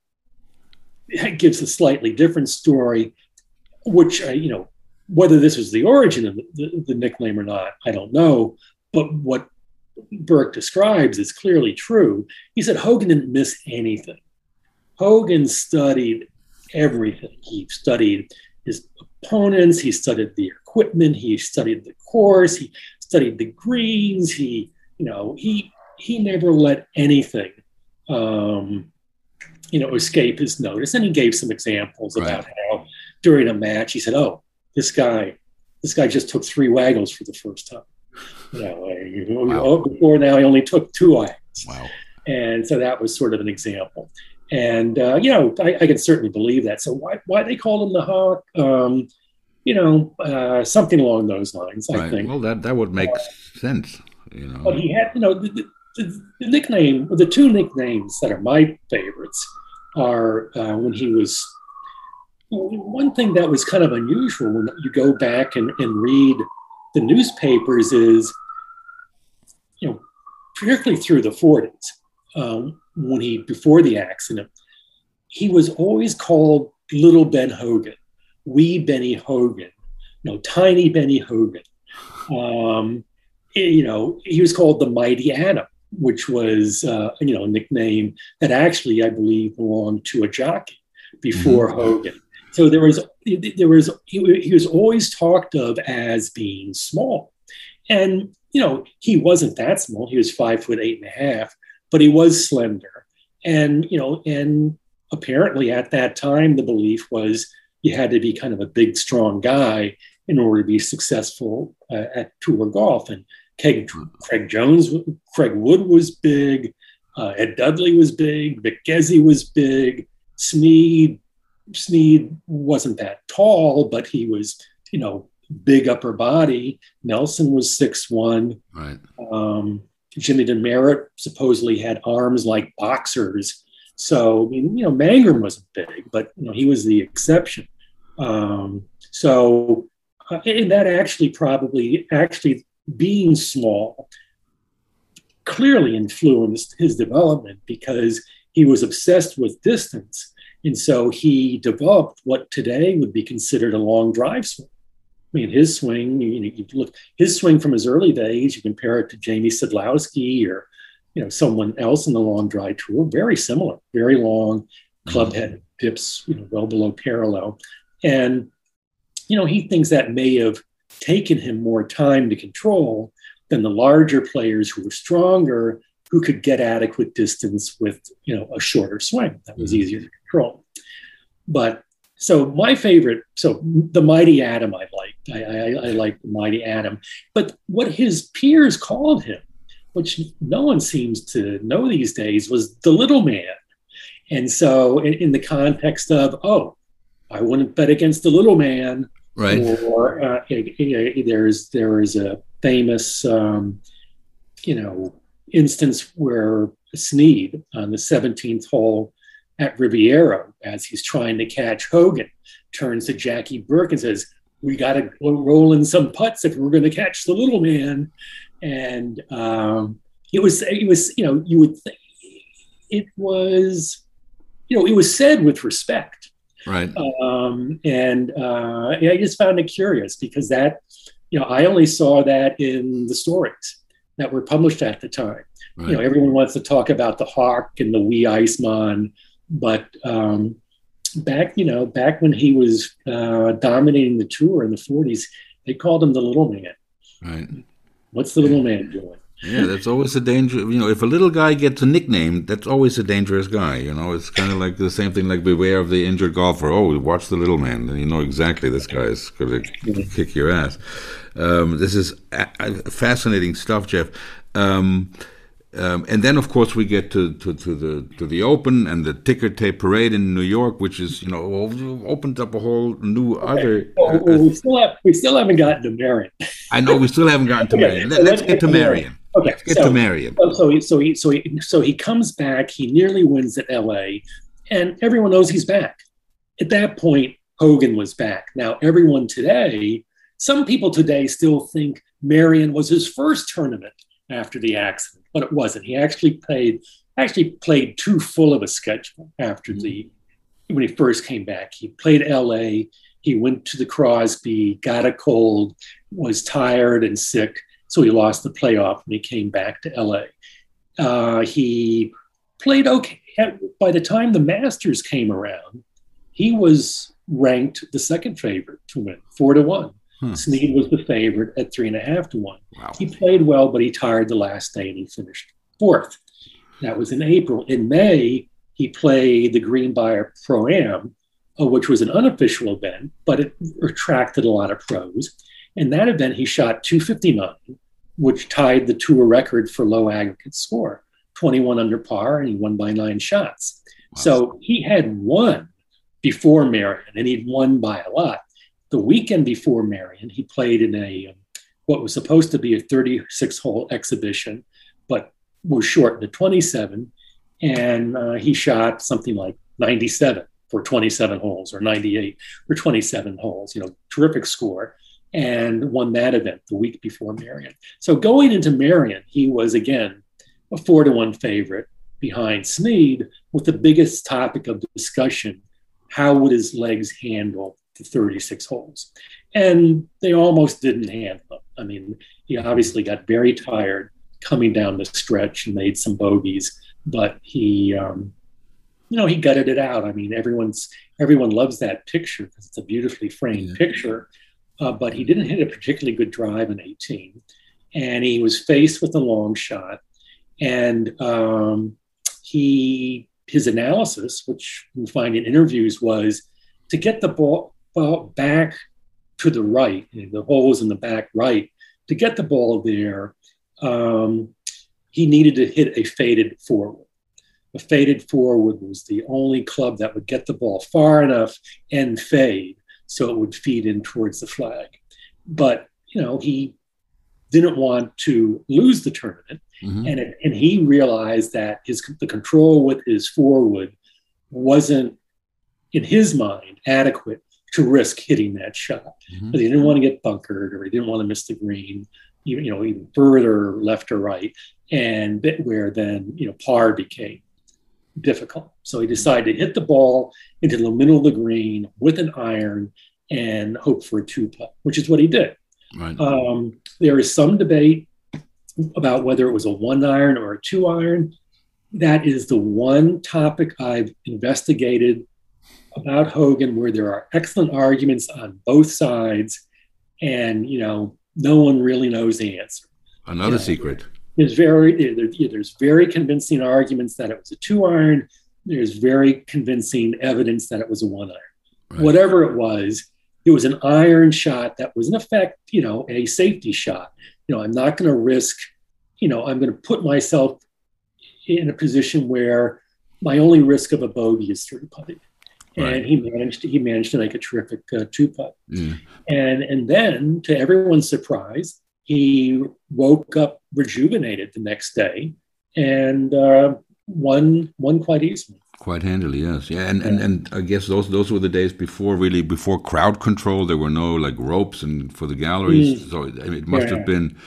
gives a slightly different story, which uh, you know whether this was the origin of the, the, the nickname or not, I don't know. But what Burke describes is clearly true. He said Hogan didn't miss anything. Hogan studied everything. He studied his opponents, he studied the equipment, he studied the course, he studied the greens, he, you know, he he never let anything um, you know, escape his notice. And he gave some examples right. about how during a match he said, Oh, this guy, this guy just took three waggles for the first time. You know, wow. Oh, before now he only took two waggles. Wow. And so that was sort of an example. And uh, you know, I, I, can certainly believe that. So why why they called him the Hawk? Um, you know, uh, something along those lines. I right. think. Well, that that would make uh, sense. You know, but he had, you know, the, the, the, nickname, the two nicknames that are my favorites are uh, when he was one thing that was kind of unusual when you go back and, and read the newspapers is, you know, particularly through the 40s, um, when he, before the accident, he was always called Little Ben Hogan, Wee Benny Hogan, no, Tiny Benny Hogan. Um, you know, he was called the Mighty Atom, which was, uh, you know, a nickname that actually, I believe, belonged to a jockey before mm-hmm. Hogan. So there was, there was, he, he was always talked of as being small, and you know, he wasn't that small. He was five foot eight and a half, but he was slender, and you know, and apparently at that time the belief was you had to be kind of a big, strong guy in order to be successful uh, at tour golf. And Craig, Craig Jones, Craig Wood was big. Uh, Ed Dudley was big. Vic Ghezzi was big. Snead, Snead wasn't that tall, but he was, you know, big upper body. Nelson was six one. Right. Um, Jimmy Demaret supposedly had arms like boxers. So I mean, you know, Mangrum wasn't big, but you know, he was the exception. Um, so, uh, and that actually probably actually being small clearly influenced his development because he was obsessed with distance. And so he developed what today would be considered a long drive swing. I mean, his swing, you, you look, his swing from his early days, you compare it to Jamie Sadlowski or, you know, someone else in the long drive tour, very similar, very long, club head dips, you know, well below parallel. And, you know, he thinks that may have taken him more time to control than the larger players who were stronger who could get adequate distance with you know a shorter swing that was mm-hmm. easier to control but so my favorite so the mighty atom i liked I, I, I like the mighty atom but what his peers called him which no one seems to know these days was the little man and so in, in the context of oh i wouldn't bet against the little man right or uh, there's there is a famous um, you know instance where Snead on the 17th hole at Riviera, as he's trying to catch Hogan, turns to Jackie Burke and says, "We got to roll in some putts if we're going to catch the little man." And um, it was, it was, you know, you would think it was, you know, it was said with respect, right? Um, and uh, I just found it curious because that, you know, I only saw that in the stories that were published at the time. Right. You know, everyone wants to talk about the Hawk and the wee Iceman, but um, back, you know, back when he was uh, dominating the tour in the 40s, they called him the little man. Right. What's the little man doing? Yeah, that's always a danger. You know, if a little guy gets a nickname, that's always a dangerous guy. You know, it's kind of like the same thing like beware of the injured golfer. Oh, watch the little man. And you know exactly this guy is going to kick your ass. Um, this is fascinating stuff, Jeff. Um, um, and then, of course, we get to, to, to, the to the Open and the ticker tape parade in New York, which is you know opened up a whole new okay. other. Well, uh, we still have we still haven't gotten to Merion. I know we still haven't gotten to okay, Merion. Let, us get to Merion. Okay, let's get so, to Merion. So he, so he so he so he comes back. He nearly wins at L.A. and everyone knows he's back. At that point, Hogan was back. Now everyone today, some people today still think Merion was his first tournament after the accident but it wasn't. He actually played actually played too full of a schedule after mm-hmm. the when he first came back. He played L.A. He went to the Crosby, got a cold, was tired and sick, so he lost the playoff when he came back to L.A. Uh, he played okay. By the time the Masters came around, he was ranked the second favorite to win, four to one. Hmm. Snead was the favorite at three and a half to one. Wow. He played well, but he tired the last day and he finished fourth. That was in April. In May, he played the Greenbrier Pro Am, uh, which was an unofficial event, but it attracted a lot of pros. In that event, he shot 259, which tied the tour record for low aggregate score, 21 under par, and he won by nine shots. Wow. So he had won before Merion, and he'd won by a lot the weekend before Merion, he played in a um, what was supposed to be a 36 hole exhibition, but was short to 27. And uh, he shot something like 97 for 27 holes or 98 for 27 holes. You know, terrific score, and won that event the week before Merion. So going into Merion, he was again a four to one favorite behind Snead, with the biggest topic of discussion: how would his legs handle the 36 holes? And they almost didn't handle them. I mean, he obviously got very tired coming down the stretch and made some bogeys, but he, um, you know, he gutted it out. I mean, everyone's everyone loves that picture because it's a beautifully framed yeah. picture. Uh, but he didn't hit a particularly good drive in 18, and he was faced with a long shot, and um, he his analysis, which you find in interviews, was to get the ball, ball back to the right, you know, the holes in the back right, to get the ball there um, he needed to hit a faded four wood. A faded four wood was the only club that would get the ball far enough and fade so it would feed in towards the flag. But, you know, he didn't want to lose the tournament. Mm-hmm. And, it, and he realized that his the control with his four wood wasn't, in his mind, adequate to risk hitting that shot. Mm-hmm. But he didn't want to get bunkered or he didn't want to miss the green even, you know, even further left or right, and where then you know par became difficult. So he decided to hit the ball into the middle of the green with an iron and hope for a two putt, which is what he did. Right. Um, there is some debate about whether it was a one iron or a two iron. That is the one topic I've investigated about Hogan where there are excellent arguments on both sides. And, you know, no one really knows the answer. Another you know, secret. There's very there's very convincing arguments that it was a two iron. There's very convincing evidence that it was a one iron. Right. Whatever it was, it was an iron shot that was in effect, you know, a safety shot. You know, I'm not going to risk. You know, I'm going to put myself in a position where my only risk of a bogey is three putting and he managed to, he managed to make a terrific uh, two putt. Mm. And and then to everyone's surprise, he woke up rejuvenated the next day and uh, won won quite easily. Quite handily, yes, yeah, and, yeah. and and I guess those those were the days before really before crowd control. There were no like ropes and for the galleries, mm. so it must yeah. have been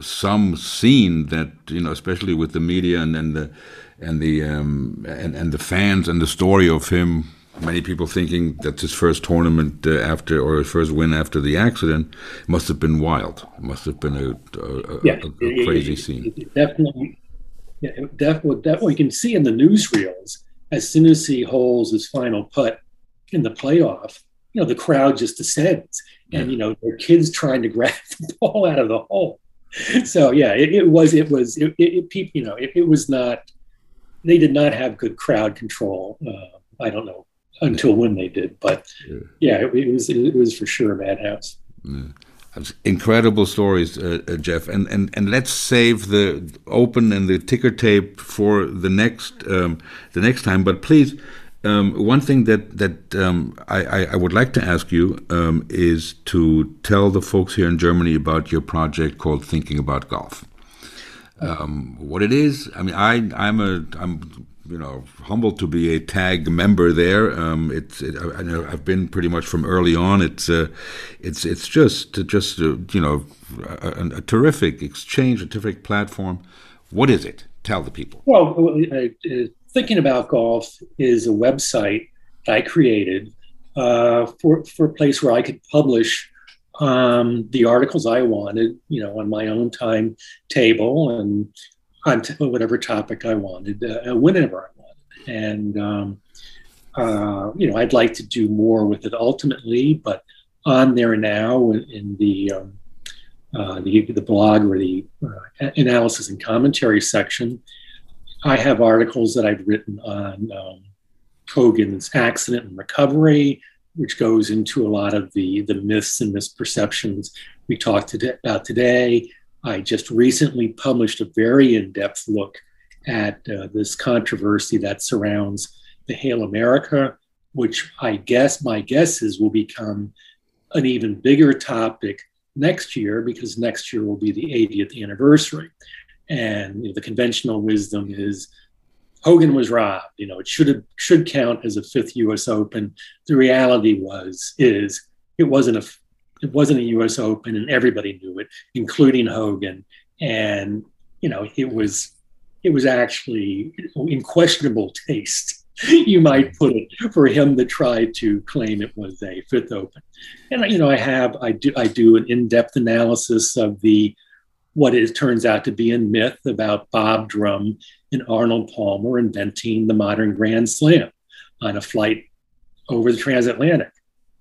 some scene that you know, especially with the media and, and the and the um, and and the fans and the story of him many people thinking that his first tournament uh, after or his first win after the accident must have been wild. It must have been a, a, yeah, a, a crazy it, scene. It, definitely, yeah, definitely, definitely. You can see in the newsreels as soon as he holds his final putt in the playoff, you know, the crowd just descends, and yeah. you know, their kids trying to grab the ball out of the hole. So yeah, it, it was, it was, it, it, you know, it, was not. They did not have good crowd control. Uh, I don't know until when they did. But yeah, yeah it, it, was it was for sure a madhouse. Yeah. Incredible stories, uh, uh, Jeff, and, and and let's save the open and the ticker tape for the next um, the next time. But please, um, one thing that that um, I, I, would like to ask you um, is to tell the folks here in Germany about your project called Thinking About Golf. Um, what it is? I mean, I I'm a I'm you know humbled to be a tag member there. Um, it's it, I, have been pretty much from early on. It's uh, it's it's just just uh, you know a, a, terrific exchange, a terrific platform. What is it? Tell the people. Well, uh, thinking about golf is a website I created uh, for for a place where I could publish um, the articles I wanted, you know, on my own timetable and on whatever topic I wanted, uh, whenever I wanted. And, um, uh, you know, I'd like to do more with it ultimately, but on there now in, the, um, uh, the, the blog or the uh, analysis and commentary section, I have articles that I've written on um, Hogan's accident and recovery, which goes into a lot of the, the myths and misperceptions we talked about today. I just recently published a very in depth look at uh, this controversy that surrounds the Hale America, which I guess my guess is will become an even bigger topic next year because next year will be the 80th anniversary. And you know, the conventional wisdom is Hogan was robbed. You know, it should have should count as a fifth U.S. Open. The reality was is it wasn't a it wasn't a U.S. Open, and everybody knew it, including Hogan. And you know, it was it was actually in questionable taste, you might put it, for him to try to claim it was a Fifth Open. And you know, I have I do I do an in depth analysis of the what it turns out to be a myth about Bob Drum and Arnold Palmer inventing the modern Grand Slam on a flight over the transatlantic.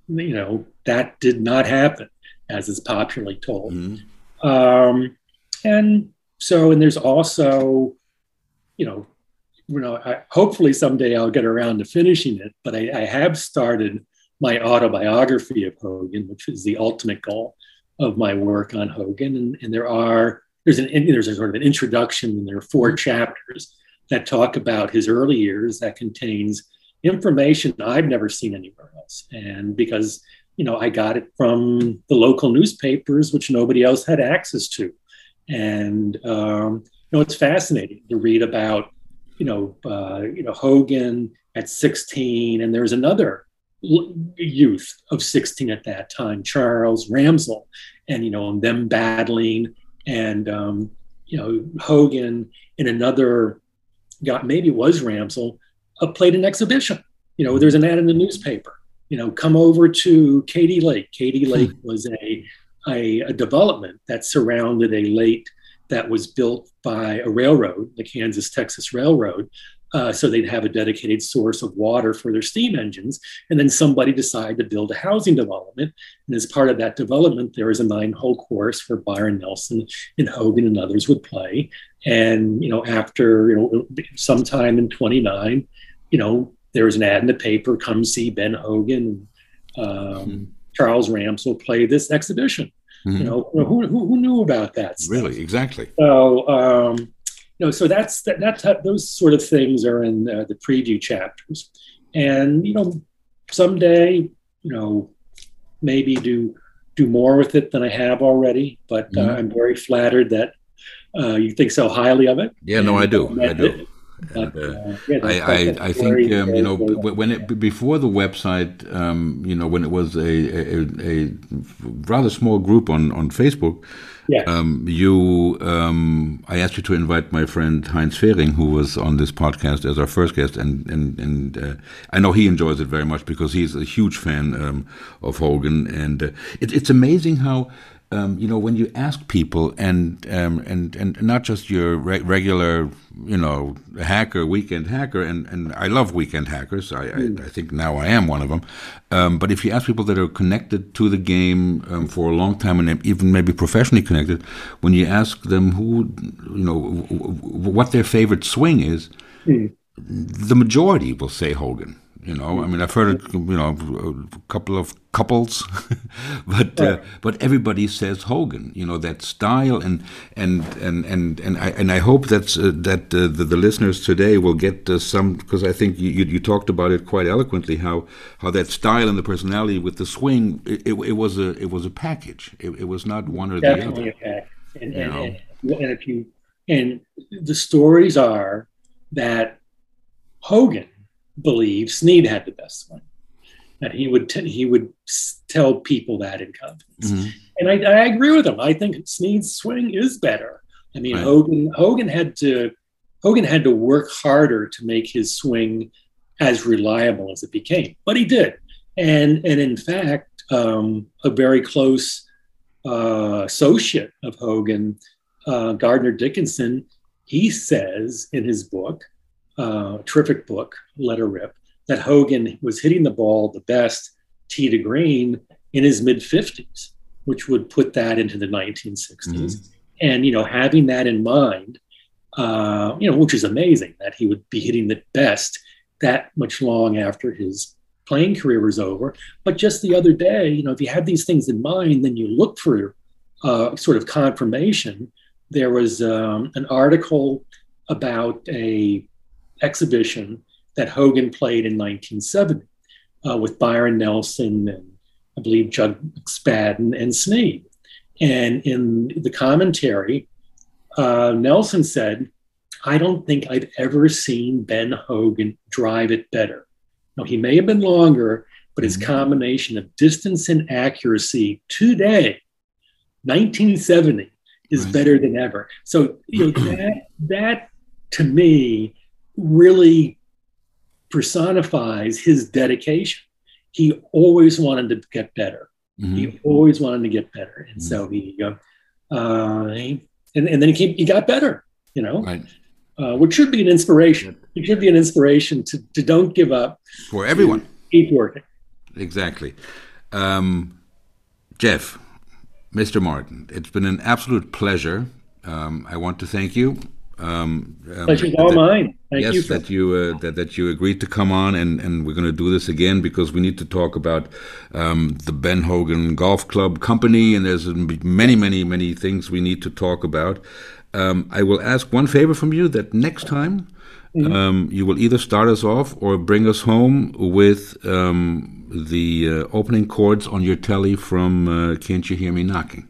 You know, that did not happen, as is popularly told. Mm-hmm. Um, and so, and there's also, you know, you know, I, hopefully someday I'll get around to finishing it, but I, I have started my autobiography of Hogan, which is the ultimate goal of my work on Hogan, and, and there are there's an there's a sort of an introduction, and there are four mm-hmm. chapters that talk about his early years that contains information I've never seen anywhere else, and because you know I got it from the local newspapers, which nobody else had access to, and um, you know it's fascinating to read about you know uh, you know Hogan at 16, and there's another youth of 16 at that time, Charles Ramsell, and you know, them battling, and um, you know, Hogan and another guy, maybe was Ramsell, uh, played an exhibition. You know, there's an ad in the newspaper. You know, come over to Katy Lake. Katy hmm. Lake was a, a, a development that surrounded a lake that was built by a railroad, the Kansas Texas Railroad, uh, so they'd have a dedicated source of water for their steam engines. And then somebody decided to build a housing development. And as part of that development, there was a nine hole course where Byron Nelson and Hogan and others would play. And, you know, after, you know, sometime in 29, you know, there was an ad in the paper, come see Ben Hogan, um, mm-hmm. Charles Ramsell play this exhibition. Mm-hmm. You know, who, who, who, knew about that? Stuff? Really, exactly. So, um, you know, so that's that, that's those sort of things are in uh, the preview chapters, and you know, someday, you know, maybe do do more with it than I have already. But uh, mm-hmm. I'm very flattered that uh, you think so highly of it. Yeah, no, I do. I do. And, uh, yeah, I, I, I think um, you know when it before the website um, you know when it was a, a, a rather small group on on Facebook yeah. Um, you, um, I asked you to invite my friend Heinz Fehring, who was on this podcast as our first guest, and and and uh, I know he enjoys it very much because he's a huge fan um, of Hogan, and uh, it, it's amazing how um, you know, when you ask people, and um, and and not just your re- regular, you know, hacker, weekend hacker, and, and I love weekend hackers. I, mm. I, I, think now I am one of them. Um, but if you ask people that are connected to the game um, for a long time, and even maybe professionally connected, when you ask them who, you know, what their favorite swing is, mm. the majority will say Hogan. You know, I mean, I've heard it, you know, a couple of couples, but uh, but everybody says Hogan. You know that style, and and and and and I and I hope that's uh, that uh, the, the listeners today will get uh, some because I think you, you talked about it quite eloquently how how that style and the personality with the swing it, it, it was a it was a package. It, it was not one or Definitely the other. A and, and, and, and if you and the stories are that Hogan believe Snead had the best swing. That he would t- he would tell people that in confidence, mm-hmm. and I, I, agree with him. I think Snead's swing is better. I mean, right. Hogan Hogan had to Hogan had to work harder to make his swing as reliable as it became, but he did. And and in fact, um, a very close uh, associate of Hogan, uh, Gardner Dickinson, he says in his book uh, terrific book, Letter Rip, that Hogan was hitting the ball the best tee to green in his mid 50s, which would put that into the 1960s. Mm-hmm. And, you know, having that in mind, uh, you know, which is amazing that he would be hitting the best that much long after his playing career was over. But just the other day, you know, if you have these things in mind, then you look for uh, sort of confirmation. There was um, an article about a exhibition that Hogan played in 1970 uh, with Byron Nelson and I believe Jug McSpaden and Snead. And in the commentary, uh, Nelson said, I don't think I've ever seen Ben Hogan drive it better. Now, he may have been longer, but his mm-hmm. combination of distance and accuracy today, 1970, is better than ever. So, you know, that, that to me really personifies his dedication. He always wanted to get better. Mm-hmm. He always wanted to get better. And mm-hmm. so he, uh, uh, he and, and then he, came, he got better, you know, right. uh, which should be an inspiration. It should be an inspiration to, to don't give up. For everyone. Keep working. Exactly. Um, Jeff, Mr. Martin, it's been an absolute pleasure. Um, I want to thank you um, um, Pleasure's all that, mine. Thank yes, you that you uh, that that you agreed to come on, and and we're going to do this again because we need to talk about um, the Ben Hogan Golf Club company, and there's many, many, many things we need to talk about. Um, I will ask one favor from you that next time mm-hmm. Um, you will either start us off or bring us home with um, the uh, opening chords on your Tele from uh, "Can't You Hear Me Knocking."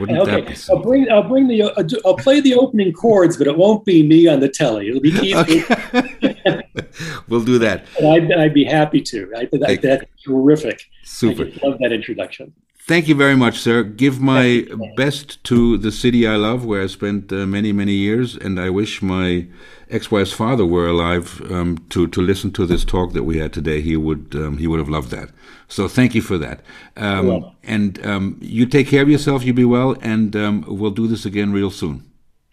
Wouldn't okay, I'll bring I'll bring the uh, I'll play the opening chords, but it won't be me on the Tele. It'll be Keith. Okay. we'll do that. I'd, I'd, be happy to. I, that, that's terrific. Super. I love that introduction. Thank you very much, sir. Give my best to the city I love, where I spent uh, many, many years, and I wish my ex-wife's father were alive um, to to listen to this talk that we had today. He would um, he would have loved that. So thank you for that. Um, and um, you take care of yourself. You be well, and um, we'll do this again real soon.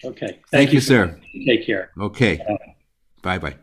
Okay. Thank, thank you, you, sir. Take care. Okay. Bye bye.